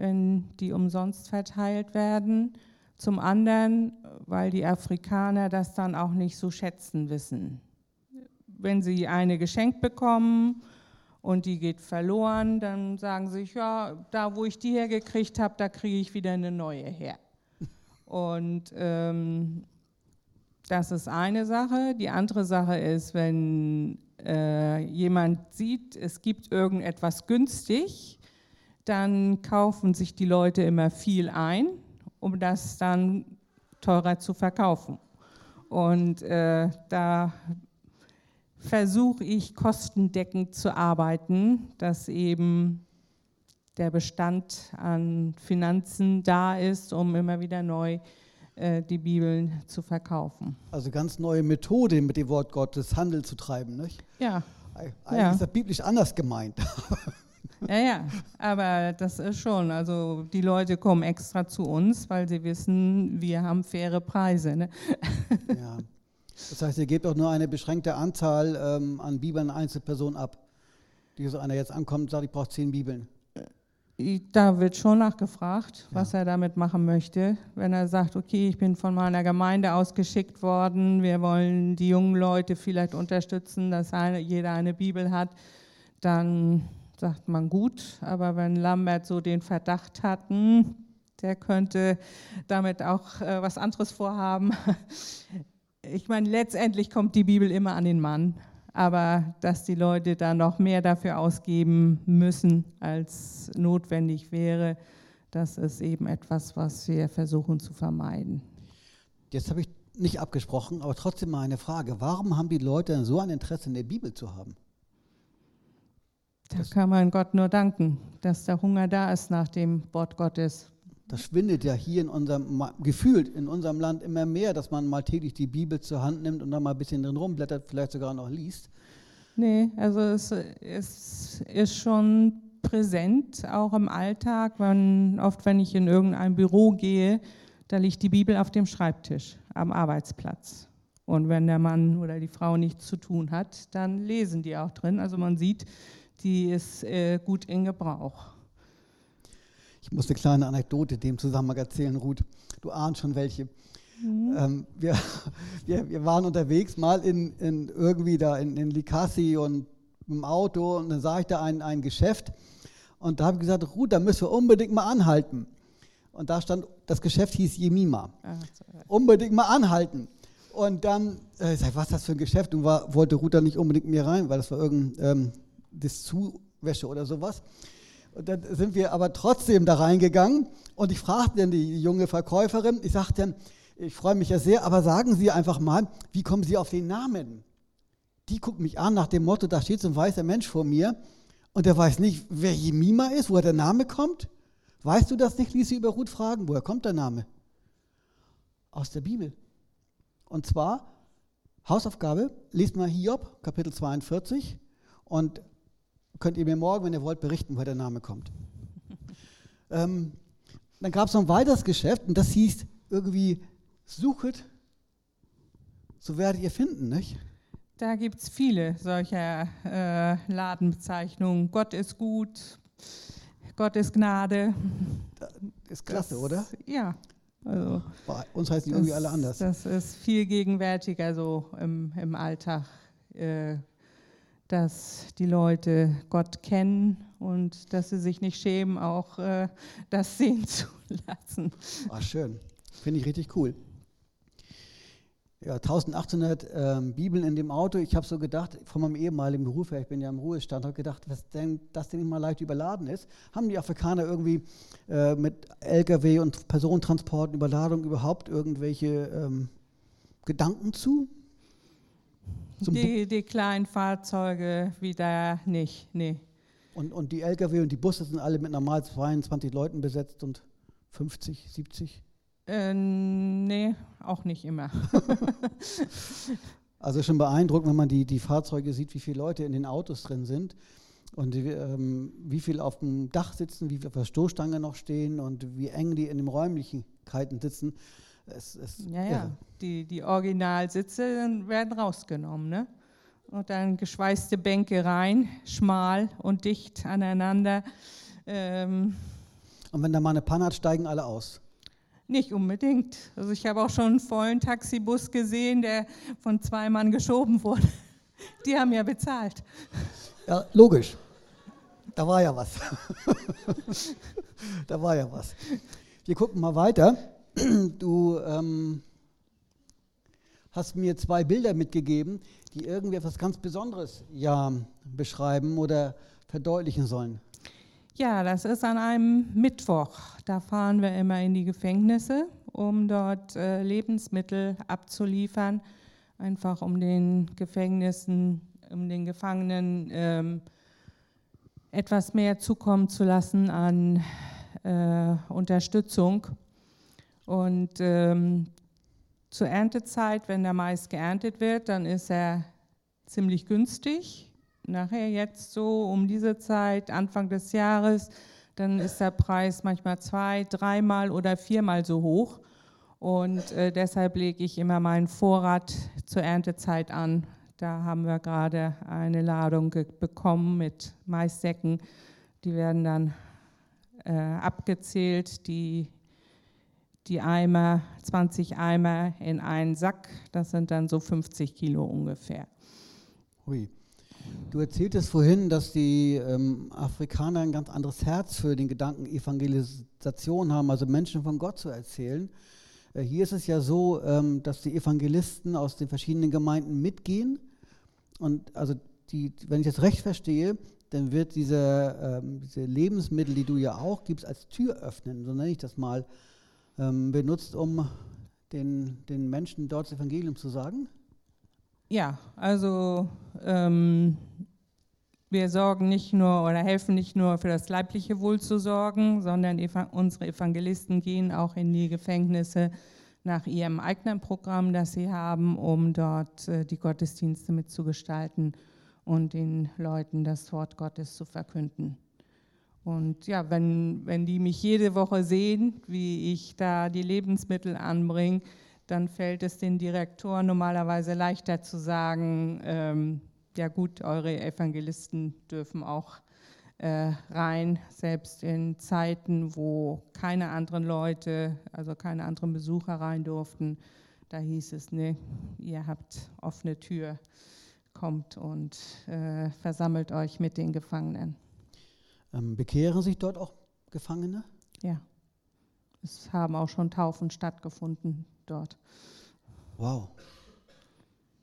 die umsonst verteilt werden. Zum anderen, weil die Afrikaner das dann auch nicht so schätzen wissen. Wenn sie eine geschenkt bekommen und die geht verloren, dann sagen sie sich, ja, da wo ich die hergekriegt habe, da kriege ich wieder eine neue her. Und ähm, das ist eine Sache. Die andere Sache ist, wenn äh, jemand sieht, es gibt irgendetwas günstig, dann kaufen sich die Leute immer viel ein, um das dann teurer zu verkaufen. Und äh, da versuche ich kostendeckend zu arbeiten, dass eben der Bestand an Finanzen da ist, um immer wieder neu äh, die Bibeln zu verkaufen. Also ganz neue Methode mit dem Wort Gottes Handel zu treiben, nicht? Ja. Eigentlich ja. ist das biblisch anders gemeint. Ja, ja, aber das ist schon, also die Leute kommen extra zu uns, weil sie wissen, wir haben faire Preise. Ne? Ja. Das heißt, ihr gebt auch nur eine beschränkte Anzahl ähm, an Bibeln Einzelpersonen ab. Die so einer jetzt ankommt und sagt, ich brauche zehn Bibeln. Da wird schon nachgefragt, was ja. er damit machen möchte. Wenn er sagt, okay, ich bin von meiner Gemeinde ausgeschickt worden, wir wollen die jungen Leute vielleicht unterstützen, dass eine, jeder eine Bibel hat, dann sagt man gut, aber wenn Lambert so den Verdacht hat, hm, der könnte damit auch äh, was anderes vorhaben, ich meine, letztendlich kommt die Bibel immer an den Mann, aber dass die Leute da noch mehr dafür ausgeben müssen, als notwendig wäre, das ist eben etwas, was wir versuchen zu vermeiden. Jetzt habe ich nicht abgesprochen, aber trotzdem mal eine Frage. Warum haben die Leute so ein Interesse in der Bibel zu haben? Da kann man Gott nur danken, dass der Hunger da ist nach dem Wort Gottes. Das schwindet ja hier in unserem, gefühlt in unserem Land immer mehr, dass man mal täglich die Bibel zur Hand nimmt und dann mal ein bisschen drin rumblättert, vielleicht sogar noch liest. Nee, also es, es ist schon präsent, auch im Alltag. Wenn, oft, wenn ich in irgendein Büro gehe, da liegt die Bibel auf dem Schreibtisch am Arbeitsplatz. Und wenn der Mann oder die Frau nichts zu tun hat, dann lesen die auch drin. Also man sieht, die ist äh, gut in Gebrauch. Ich muss eine kleine Anekdote dem Zusammenhang erzählen, Ruth. Du ahnst schon welche. Mhm. Ähm, wir, wir, wir waren unterwegs mal in, in irgendwie da in, in Likassi und im Auto und dann sah ich da ein, ein Geschäft und da habe ich gesagt, Ruth, da müssen wir unbedingt mal anhalten. Und da stand, das Geschäft hieß Jemima. Ach, unbedingt mal anhalten. Und dann, äh, ich sag, was ist das für ein Geschäft? Und war, wollte Ruth da nicht unbedingt mir rein, weil das war irgendein ähm, Zuwäsche oder sowas. Und dann sind wir aber trotzdem da reingegangen und ich fragte dann die junge Verkäuferin, ich sagte ich freue mich ja sehr, aber sagen Sie einfach mal, wie kommen Sie auf den Namen? Die guckt mich an nach dem Motto, da steht so ein weißer Mensch vor mir und der weiß nicht, wer Jemima ist, woher der Name kommt. Weißt du das nicht, ließ sie über Ruth fragen, woher kommt der Name? Aus der Bibel. Und zwar, Hausaufgabe, lest mal Hiob, Kapitel 42 und könnt ihr mir morgen, wenn ihr wollt, berichten, woher der Name kommt. ähm, dann gab es noch ein weiteres Geschäft und das hieß irgendwie, suchet, so werdet ihr finden, nicht? Da gibt es viele solcher äh, Ladenbezeichnungen. Gott ist gut, Gott ist Gnade. Das ist klasse, das, oder? Ja. Also, Bei uns heißen die irgendwie alle anders. Das ist viel gegenwärtiger so im, im Alltag. Äh, dass die Leute Gott kennen und dass sie sich nicht schämen, auch äh, das sehen zu lassen. Ach, schön. Finde ich richtig cool. Ja, 1800 ähm, Bibeln in dem Auto. Ich habe so gedacht, von meinem ehemaligen Beruf her, ich bin ja im Ruhestand, habe gedacht, was denn, das denn nicht mal leicht überladen ist. Haben die Afrikaner irgendwie äh, mit Lkw und Personentransporten, Überladung überhaupt irgendwelche ähm, Gedanken zu? Die, die, kleinen Fahrzeuge wieder nicht, nee. Und, und die Lkw und die Busse sind alle mit normal 22 Leuten besetzt und 50, 70? Äh, nee, auch nicht immer. also schon beeindruckend, wenn man die, die Fahrzeuge sieht, wie viele Leute in den Autos drin sind und ähm, wie viele auf dem Dach sitzen, wie viele auf der Stoßstange noch stehen und wie eng die in den Räumlichkeiten sitzen. Es, es ja, ja. Die, die Originalsitze werden rausgenommen, ne? Und dann geschweißte Bänke rein, schmal und dicht aneinander. Ähm, und wenn da mal eine Panne hat, steigen alle aus? Nicht unbedingt. Also ich habe auch schon einen vollen Taxibus gesehen, der von zwei Mann geschoben wurde. Die haben ja bezahlt. Ja, logisch. Da war ja was. da war ja was. Wir gucken mal weiter. Du ähm, hast mir zwei Bilder mitgegeben, die irgendwie etwas ganz Besonderes ja beschreiben oder verdeutlichen sollen. Ja, das ist an einem Mittwoch. Da fahren wir immer in die Gefängnisse, um dort äh, Lebensmittel abzuliefern, einfach um den Gefängnissen, um den Gefangenen ähm, etwas mehr zukommen zu lassen an äh, Unterstützung. Und ähm, zur Erntezeit, wenn der Mais geerntet wird, dann ist er ziemlich günstig. Nachher jetzt so um diese Zeit, Anfang des Jahres, dann ist der Preis manchmal zwei, dreimal oder viermal so hoch. Und äh, deshalb lege ich immer meinen Vorrat zur Erntezeit an. Da haben wir gerade eine Ladung bekommen mit Maissäcken. Die werden dann äh, abgezählt. Die die Eimer, 20 Eimer in einen Sack. Das sind dann so 50 Kilo ungefähr. Hui. Du erzähltest vorhin, dass die ähm, Afrikaner ein ganz anderes Herz für den Gedanken Evangelisation haben, also Menschen von Gott zu erzählen. Äh, hier ist es ja so, ähm, dass die Evangelisten aus den verschiedenen Gemeinden mitgehen. Und also die, wenn ich das recht verstehe, dann wird diese, ähm, diese Lebensmittel, die du ja auch gibst, als Tür öffnen, so nenne ich das mal, ähm, benutzt, um den, den Menschen dort das Evangelium zu sagen? Ja, also ähm, wir sorgen nicht nur oder helfen nicht nur für das leibliche Wohl zu sorgen, sondern unsere Evangelisten gehen auch in die Gefängnisse nach ihrem eigenen Programm, das sie haben, um dort äh, die Gottesdienste mitzugestalten und den Leuten das Wort Gottes zu verkünden. Und ja, wenn, wenn die mich jede Woche sehen, wie ich da die Lebensmittel anbringe, dann fällt es den Direktoren normalerweise leichter zu sagen, ähm, ja gut, eure Evangelisten dürfen auch äh, rein, selbst in Zeiten, wo keine anderen Leute, also keine anderen Besucher rein durften. Da hieß es, ne, ihr habt offene Tür, kommt und äh, versammelt euch mit den Gefangenen. Ähm, bekehren sich dort auch Gefangene? Ja. Es haben auch schon Taufen stattgefunden dort. Wow.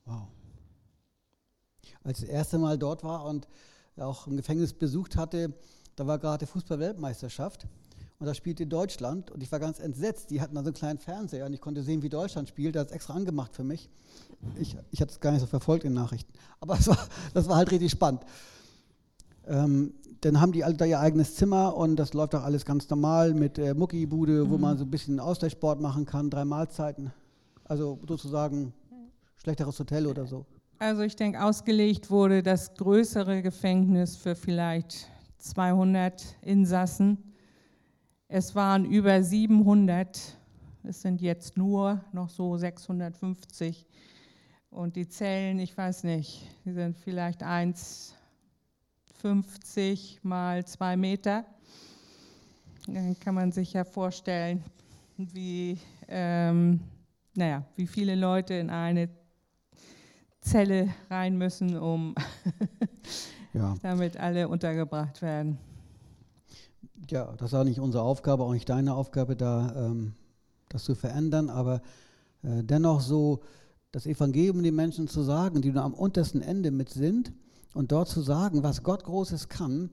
Wow als ich das erste Mal dort war und auch ein Gefängnis besucht hatte, da war gerade Fußball-Weltmeisterschaft und da spielte Deutschland und ich war ganz entsetzt. Die hatten da so einen kleinen Fernseher und ich konnte sehen, wie Deutschland spielt. Das ist extra angemacht für mich. Ich, ich hatte es gar nicht so verfolgt in Nachrichten, aber war, das war halt richtig spannend. Ähm, dann haben die alle da ihr eigenes Zimmer und das läuft auch alles ganz normal mit äh, Muckibude, mhm. wo man so ein bisschen Ausgleichssport machen kann, drei Mahlzeiten. Also sozusagen schlechteres Hotel oder so. Also ich denke, ausgelegt wurde das größere Gefängnis für vielleicht 200 Insassen. Es waren über 700, es sind jetzt nur noch so 650. Und die Zellen, ich weiß nicht, die sind vielleicht 1,50 mal 2 Meter. Dann kann man sich ja vorstellen, wie, ähm, naja, wie viele Leute in eine Zelle rein müssen, um ja. damit alle untergebracht werden. Ja, das ist auch nicht unsere Aufgabe, auch nicht deine Aufgabe, da ähm, das zu verändern, aber äh, dennoch so das Evangelium den Menschen zu sagen, die nur am untersten Ende mit sind und dort zu sagen, was Gott Großes kann,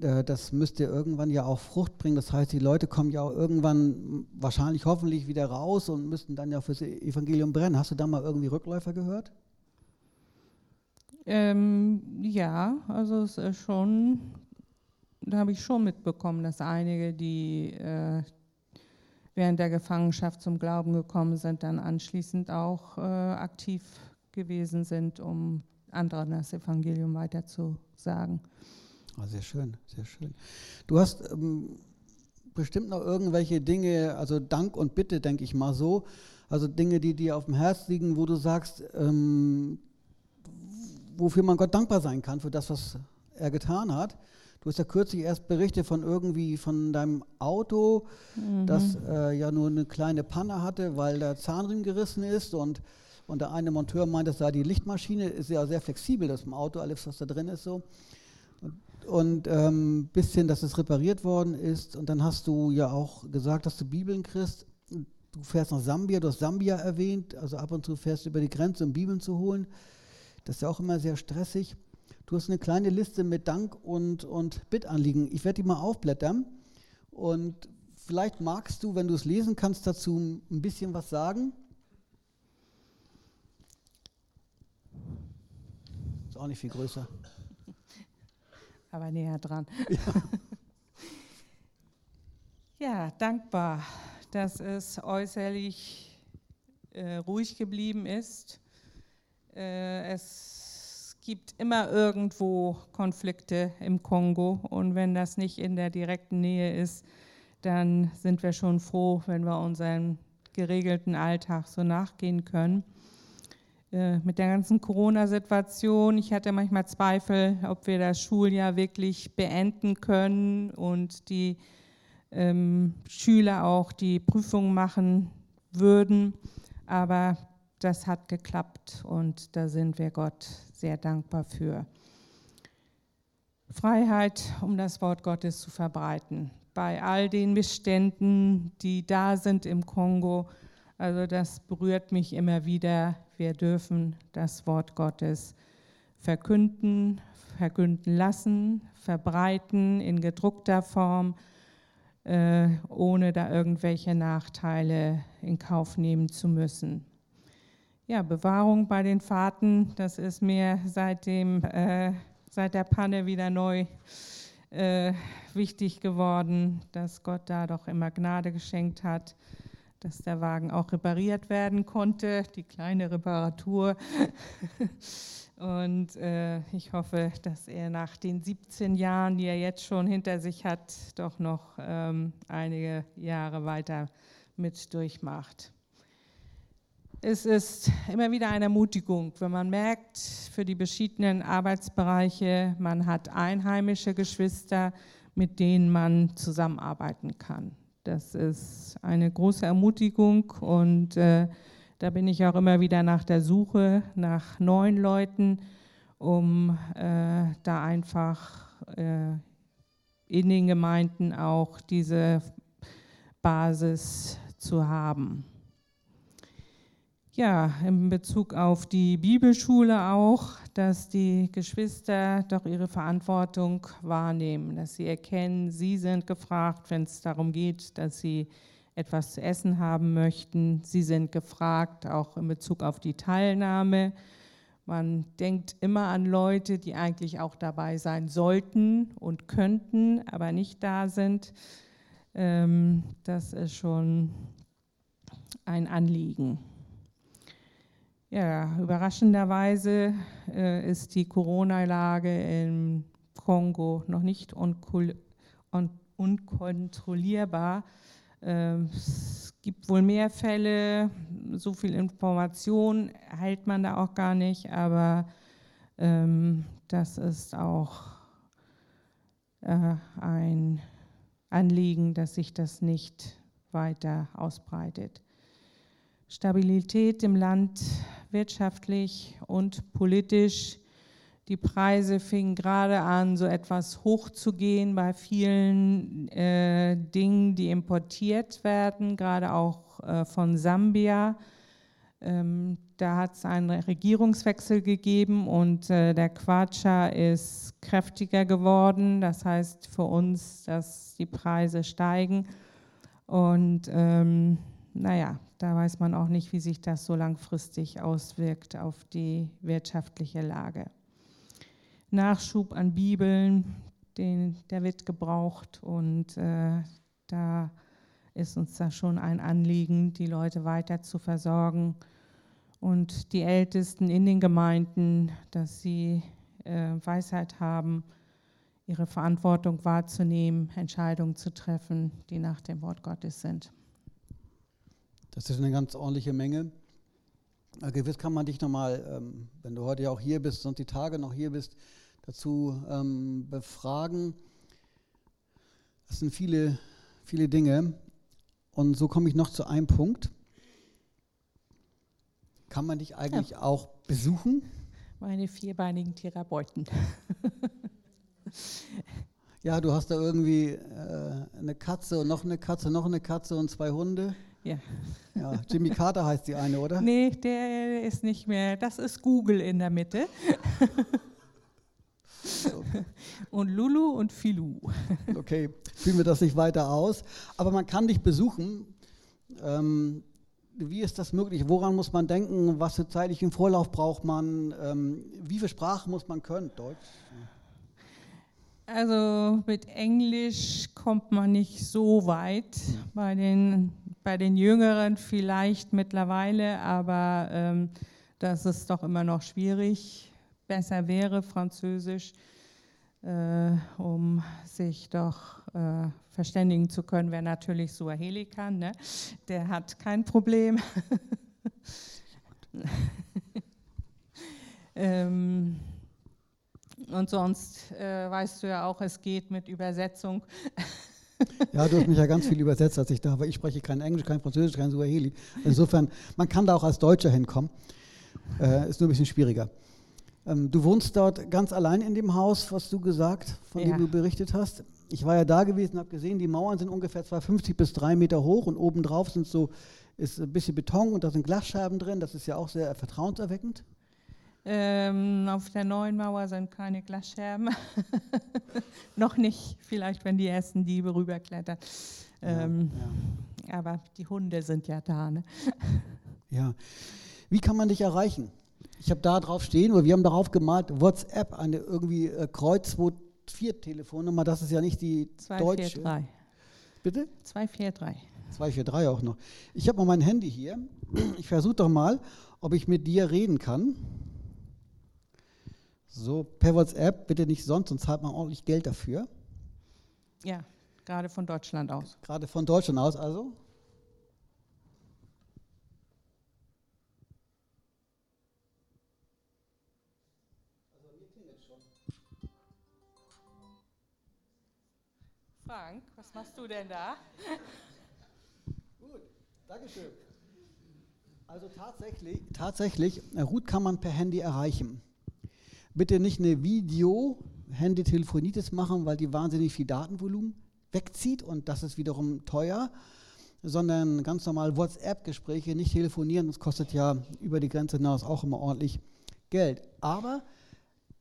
äh, das müsste irgendwann ja auch Frucht bringen. Das heißt, die Leute kommen ja auch irgendwann wahrscheinlich hoffentlich wieder raus und müssten dann ja fürs Evangelium brennen. Hast du da mal irgendwie Rückläufer gehört? Ähm, ja, also es ist schon, da habe ich schon mitbekommen, dass einige, die äh, während der Gefangenschaft zum Glauben gekommen sind, dann anschließend auch äh, aktiv gewesen sind, um anderen das Evangelium weiterzusagen. Oh, sehr schön, sehr schön. Du hast ähm, bestimmt noch irgendwelche Dinge, also Dank und Bitte, denke ich mal so, also Dinge, die dir auf dem Herz liegen, wo du sagst, ähm, wofür man Gott dankbar sein kann, für das, was er getan hat. Du hast ja kürzlich erst berichtet von irgendwie von deinem Auto, mhm. das äh, ja nur eine kleine Panne hatte, weil der Zahnriemen gerissen ist und, und der eine Monteur meint, das sei die Lichtmaschine, ist ja sehr flexibel, das im Auto, alles, was da drin ist so. Und, und ähm, bisschen, dass es repariert worden ist. Und dann hast du ja auch gesagt, dass du Bibeln kriegst. Du fährst nach Sambia, du hast Sambia erwähnt, also ab und zu fährst du über die Grenze, um Bibeln zu holen. Das ist ja auch immer sehr stressig. Du hast eine kleine Liste mit Dank- und, und Bittanliegen. Ich werde die mal aufblättern. Und vielleicht magst du, wenn du es lesen kannst, dazu ein bisschen was sagen. Ist auch nicht viel größer. Aber näher dran. Ja, ja dankbar, dass es äußerlich äh, ruhig geblieben ist äh, es gibt immer irgendwo Konflikte im Kongo und wenn das nicht in der direkten Nähe ist, dann sind wir schon froh, wenn wir unserem geregelten Alltag so nachgehen können. Äh, mit der ganzen Corona-Situation, ich hatte manchmal Zweifel, ob wir das Schuljahr wirklich beenden können und die ähm, Schüler auch die Prüfungen machen würden. Aber das hat geklappt und da sind wir Gott sehr dankbar für. Freiheit, um das Wort Gottes zu verbreiten. bei all den Missständen, die da sind im Kongo. Also das berührt mich immer wieder. Wir dürfen das Wort Gottes verkünden, verkünden lassen, verbreiten in gedruckter Form, äh, ohne da irgendwelche Nachteile in Kauf nehmen zu müssen. Ja, Bewahrung bei den Fahrten, das ist mir seit, dem, äh, seit der Panne wieder neu äh, wichtig geworden, dass Gott da doch immer Gnade geschenkt hat, dass der Wagen auch repariert werden konnte, die kleine Reparatur. Und äh, ich hoffe, dass er nach den 17 Jahren, die er jetzt schon hinter sich hat, doch noch ähm, einige Jahre weiter mit durchmacht es ist immer wieder eine Ermutigung, wenn man merkt, für die verschiedenen Arbeitsbereiche, man hat einheimische Geschwister, mit denen man zusammenarbeiten kann. Das ist eine große Ermutigung und äh, da bin ich auch immer wieder nach der Suche nach neuen Leuten, um äh, da einfach äh, in den Gemeinden auch diese Basis zu haben. Ja, in Bezug auf die Bibelschule auch, dass die Geschwister doch ihre Verantwortung wahrnehmen, dass sie erkennen, sie sind gefragt, wenn es darum geht, dass sie etwas zu essen haben möchten. Sie sind gefragt, auch in Bezug auf die Teilnahme. Man denkt immer an Leute, die eigentlich auch dabei sein sollten und könnten, aber nicht da sind. Ähm, das ist schon ein Anliegen. Ja, überraschenderweise äh, ist die Corona-Lage im Kongo noch nicht unkontrollierbar. Äh, es gibt wohl mehr Fälle, so viel Information erhält man da auch gar nicht, aber ähm, das ist auch äh, ein Anliegen, dass sich das nicht weiter ausbreitet. Stabilität im Land wirtschaftlich und politisch. Die Preise fingen gerade an, so etwas hochzugehen bei vielen äh, Dingen, die importiert werden, gerade auch äh, von Sambia. Ähm, da hat es einen Regierungswechsel gegeben und äh, der Quatscha ist kräftiger geworden. Das heißt für uns, dass die Preise steigen. Und ähm, naja, da weiß man auch nicht, wie sich das so langfristig auswirkt auf die wirtschaftliche Lage. Nachschub an Bibeln, den, der wird gebraucht und äh, da ist uns da schon ein Anliegen, die Leute weiter zu versorgen und die Ältesten in den Gemeinden, dass sie äh, Weisheit haben, ihre Verantwortung wahrzunehmen, Entscheidungen zu treffen, die nach dem Wort Gottes sind. Das ist eine ganz ordentliche Menge. Gewiss kann man dich nochmal, ähm, wenn du heute ja auch hier bist und die Tage noch hier bist, dazu ähm, befragen. Das sind viele, viele Dinge. Und so komme ich noch zu einem Punkt. Kann man dich eigentlich ja. auch besuchen? Meine vierbeinigen Therapeuten. ja, du hast da irgendwie äh, eine Katze und noch eine Katze, noch eine Katze und zwei Hunde. Ja. ja. Jimmy Carter heißt die eine, oder? Nee, der ist nicht mehr. Das ist Google in der Mitte. und Lulu und Filou. okay, fühlen wir das nicht weiter aus. Aber man kann dich besuchen. Ähm, wie ist das möglich? Woran muss man denken? Was für zeitlichen Vorlauf braucht man? Ähm, wie viele Sprachen muss man können? Deutsch? Also mit Englisch kommt man nicht so weit. Bei den bei den Jüngeren vielleicht mittlerweile, aber ähm, das ist doch immer noch schwierig. Besser wäre Französisch, äh, um sich doch äh, verständigen zu können, wer natürlich Suaheli kann. Ne? Der hat kein Problem. ähm, und sonst äh, weißt du ja auch, es geht mit Übersetzung. Ja, du hast mich ja ganz viel übersetzt, als ich da war. Ich spreche kein Englisch, kein Französisch, kein Suaheli. Insofern, man kann da auch als Deutscher hinkommen. Äh, ist nur ein bisschen schwieriger. Ähm, du wohnst dort ganz allein in dem Haus, was du gesagt, von Ja. dem du berichtet hast. Ich war ja da gewesen und habe gesehen, die Mauern sind ungefähr 250 bis 3 Meter hoch und obendrauf sind so, ist ein bisschen Beton und da sind Glasscheiben drin. Das ist ja auch sehr vertrauenserweckend. Ähm, auf der neuen Mauer sind keine Glasscherben. Noch nicht, vielleicht wenn die ersten Diebe rüberklettern. Ähm, ja. Aber die Hunde sind ja da. Ne? Ja. Wie kann man dich erreichen? Ich habe da drauf stehen, oder wir haben darauf gemalt, WhatsApp, eine irgendwie äh, Kreuz 24 Telefonnummer, das ist ja nicht die deutsche. 243. Bitte? 243. 243 auch noch. Ich habe mal mein Handy hier. Ich versuche doch mal, ob ich mit dir reden kann. So, per WhatsApp, bitte nicht sonst, sonst zahlt man ordentlich Geld dafür. Ja, gerade von Deutschland aus. Gerade von Deutschland aus also. Frank, was machst du denn da? Gut, Dankeschön. Also tatsächlich, tatsächlich, Ruth kann man per Handy erreichen. Bitte nicht eine Video-Handy-Telefonitis machen, weil die wahnsinnig viel Datenvolumen wegzieht und das ist wiederum teuer, sondern ganz normal WhatsApp-Gespräche, nicht telefonieren, das kostet ja über die Grenze hinaus auch immer ordentlich Geld. Aber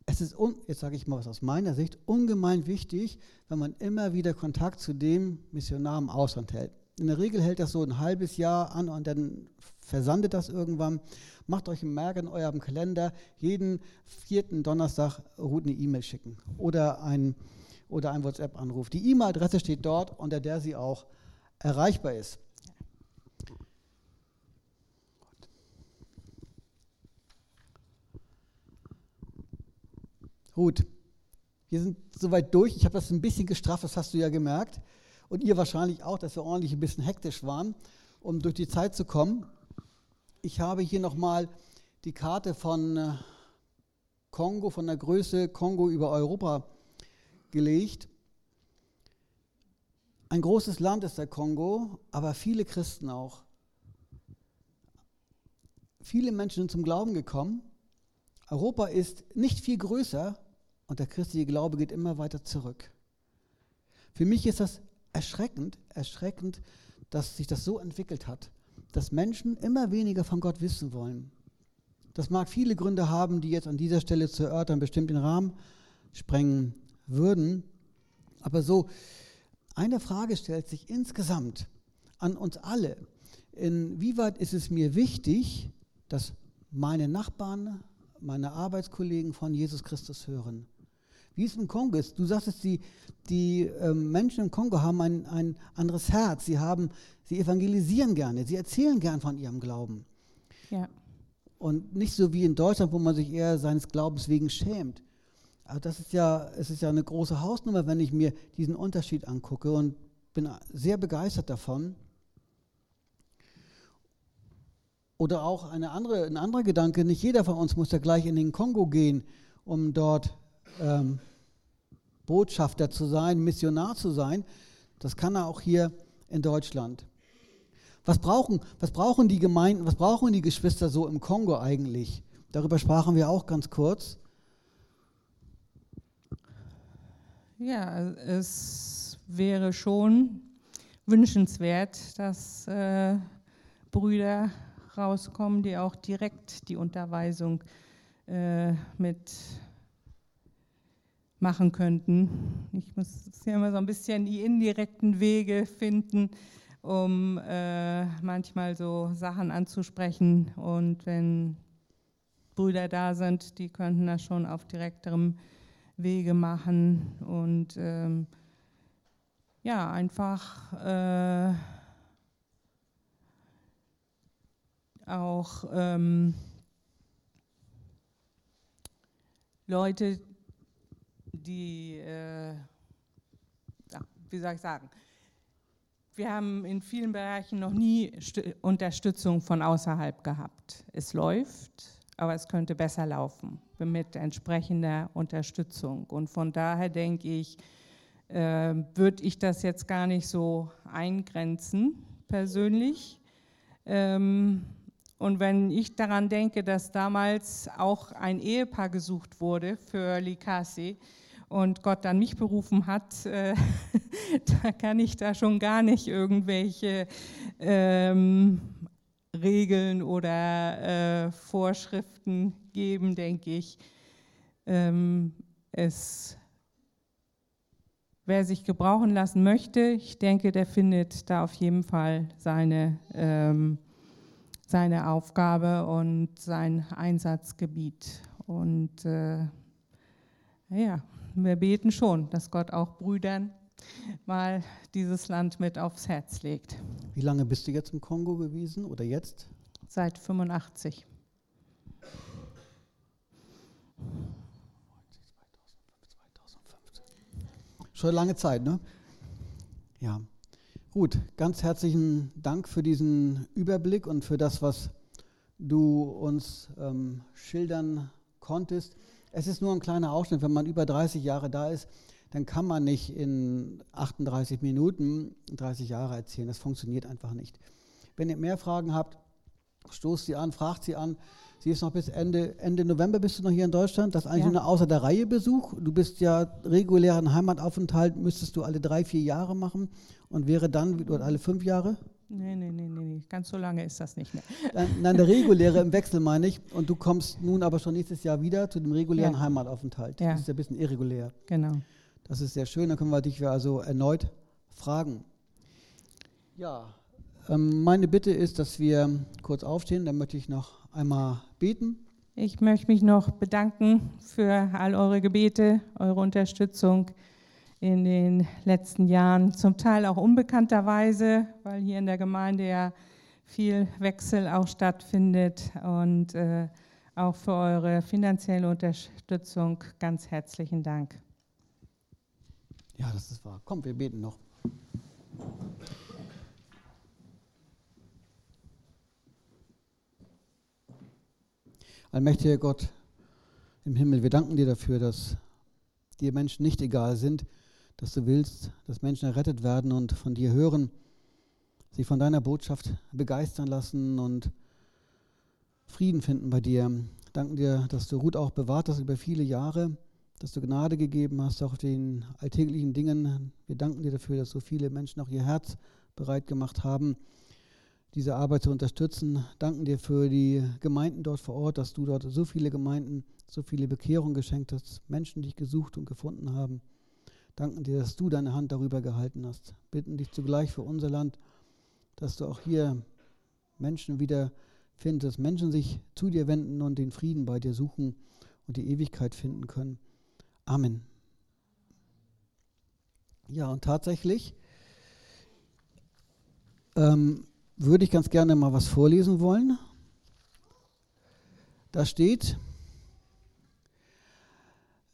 es ist, jetzt sage ich mal was aus meiner Sicht, ungemein wichtig, wenn man immer wieder Kontakt zu dem Missionar im Ausland hält. In der Regel hält das so ein halbes Jahr an und dann versandet das irgendwann. Macht euch ein Merk in eurem Kalender, jeden vierten Donnerstag Ruth eine E-Mail schicken oder ein, oder ein WhatsApp-Anruf. Die E-Mail-Adresse steht dort, unter der sie auch erreichbar ist. Gut, wir sind soweit durch. Ich habe das ein bisschen gestrafft, das hast du ja gemerkt. Und ihr wahrscheinlich auch, dass wir ordentlich ein bisschen hektisch waren, um durch die Zeit zu kommen. Ich habe hier nochmal die Karte von äh, Kongo, von der Größe Kongo über Europa gelegt. Ein großes Land ist der Kongo, aber viele Christen auch. Viele Menschen sind zum Glauben gekommen. Europa ist nicht viel größer und der christliche Glaube geht immer weiter zurück. Für mich ist das erschreckend, erschreckend, dass sich das so entwickelt hat, dass Menschen immer weniger von Gott wissen wollen. Das mag viele Gründe haben, die jetzt an dieser Stelle zu erörtern bestimmt den Rahmen sprengen würden. Aber so, eine Frage stellt sich insgesamt an uns alle. Inwieweit ist es mir wichtig, dass meine Nachbarn, meine Arbeitskollegen von Jesus Christus hören? Wie es im Kongo ist. Du sagst es, die, die ähm, Menschen im Kongo haben ein, ein anderes Herz. Sie, haben, sie evangelisieren gerne. Sie erzählen gern von ihrem Glauben. Ja. Und nicht so wie in Deutschland, wo man sich eher seines Glaubens wegen schämt. Aber das ist ja, es ist ja eine große Hausnummer, wenn ich mir diesen Unterschied angucke und bin sehr begeistert davon. Oder auch eine andere, ein anderer Gedanke, nicht jeder von uns muss ja gleich in den Kongo gehen, um dort ähm, Botschafter zu sein, Missionar zu sein. Das kann er auch hier in Deutschland. Was brauchen, was brauchen die Gemeinden, was brauchen die Geschwister so im Kongo eigentlich? Darüber sprachen wir auch ganz kurz. Ja, es wäre schon wünschenswert, dass äh, Brüder rauskommen, die auch direkt die Unterweisung äh, mit machen könnten. Ich muss ja immer so ein bisschen die indirekten Wege finden, um äh, manchmal so Sachen anzusprechen. Und wenn Brüder da sind, die könnten das schon auf direkterem Wege machen und ähm, ja, einfach äh, auch ähm, Leute, die, äh, ja, wie soll ich sagen, wir haben in vielen Bereichen noch nie St Unterstützung von außerhalb gehabt. Es läuft, aber es könnte besser laufen mit entsprechender Unterstützung. Und von daher denke ich, äh, würde ich das jetzt gar nicht so eingrenzen persönlich. Ähm, Und wenn ich daran denke, dass damals auch ein Ehepaar gesucht wurde für Likasi und Gott dann mich berufen hat, äh, da kann ich da schon gar nicht irgendwelche ähm, Regeln oder äh, Vorschriften geben, denke ich. Ähm, es, wer sich gebrauchen lassen möchte, ich denke, der findet da auf jeden Fall seine ähm, seine Aufgabe und sein Einsatzgebiet. Und äh, ja, wir beten schon, dass Gott auch Brüdern mal dieses Land mit aufs Herz legt. Wie lange bist du jetzt im Kongo gewesen oder jetzt? Seit 85. Schon lange Zeit, ne? Ja. Gut, ganz herzlichen Dank für diesen Überblick und für das, was du uns ähm, schildern konntest. Es ist nur ein kleiner Ausschnitt. Wenn man über 30 Jahre da ist, dann kann man nicht in 38 Minuten 30 Jahre erzählen. Das funktioniert einfach nicht. Wenn ihr mehr Fragen habt, stoßt sie an, fragt sie an. Sie ist noch bis Ende, Ende November bist du noch hier in Deutschland. Das ist eigentlich ja. nur außer der Reihe Besuch. Du bist ja regulären Heimataufenthalt, müsstest du alle drei, vier Jahre machen und wäre dann oder alle fünf Jahre? Nee, nee, nee, nee, ganz so lange ist das nicht mehr. Nein, der reguläre im Wechsel meine ich. Und du kommst nun aber schon nächstes Jahr wieder zu dem regulären ja. Heimataufenthalt. Ja. Das ist ja ein bisschen irregulär. Genau. Das ist sehr schön, dann können wir dich also erneut fragen. Ja, ähm, meine Bitte ist, dass wir kurz aufstehen, dann möchte ich noch einmal beten. Ich möchte mich noch bedanken für all eure Gebete, eure Unterstützung in den letzten Jahren, zum Teil auch unbekannterweise, weil hier in der Gemeinde ja viel Wechsel auch stattfindet und äh, auch für eure finanzielle Unterstützung ganz herzlichen Dank. Ja, das ist wahr. Komm, wir beten noch. Allmächtiger Gott im Himmel, wir danken dir dafür, dass dir Menschen nicht egal sind, dass du willst, dass Menschen errettet werden und von dir hören, sich von deiner Botschaft begeistern lassen und Frieden finden bei dir. Danken dir, dass du Ruth auch bewahrt hast über viele Jahre, dass du Gnade gegeben hast, auch den alltäglichen Dingen. Wir danken dir dafür, dass so viele Menschen auch ihr Herz bereit gemacht haben, diese Arbeit zu unterstützen. Danken dir für die Gemeinden dort vor Ort, dass du dort so viele Gemeinden, so viele Bekehrungen geschenkt hast, Menschen dich gesucht und gefunden haben danken dir, dass du deine Hand darüber gehalten hast. Bitten dich zugleich für unser Land, dass du auch hier Menschen wieder findest, dass Menschen sich zu dir wenden und den Frieden bei dir suchen und die Ewigkeit finden können. Amen. Ja, und tatsächlich ähm, würde ich ganz gerne mal was vorlesen wollen. Da steht,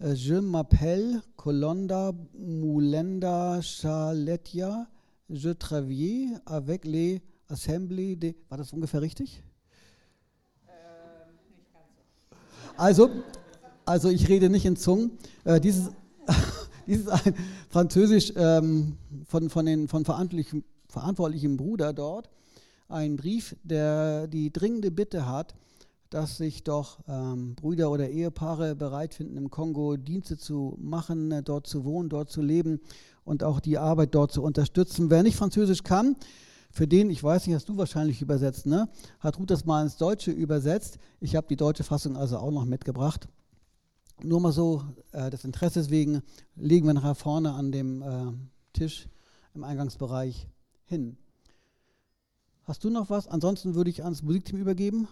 je m'appelle Colonda Moulenda Chaletia. Je travaille avec les Assemblées de. War das ungefähr richtig? Also, also ich rede nicht in Zungen. Äh, dieses, dieses ein Französisch ähm, von, von den von verantwortlichen, verantwortlichen Bruder dort, ein Brief, der die dringende Bitte hat, dass sich doch ähm, Brüder oder Ehepaare bereit finden, im Kongo Dienste zu machen, äh, dort zu wohnen, dort zu leben und auch die Arbeit dort zu unterstützen. Wer nicht Französisch kann, für den, ich weiß nicht, hast du wahrscheinlich übersetzt, ne? hat Ruth das mal ins Deutsche übersetzt. Ich habe die deutsche Fassung also auch noch mitgebracht. Nur mal so äh, des Interesses wegen legen wir nachher vorne an dem äh, Tisch im Eingangsbereich hin. Hast du noch was? Ansonsten würde ich ans Musikteam übergeben.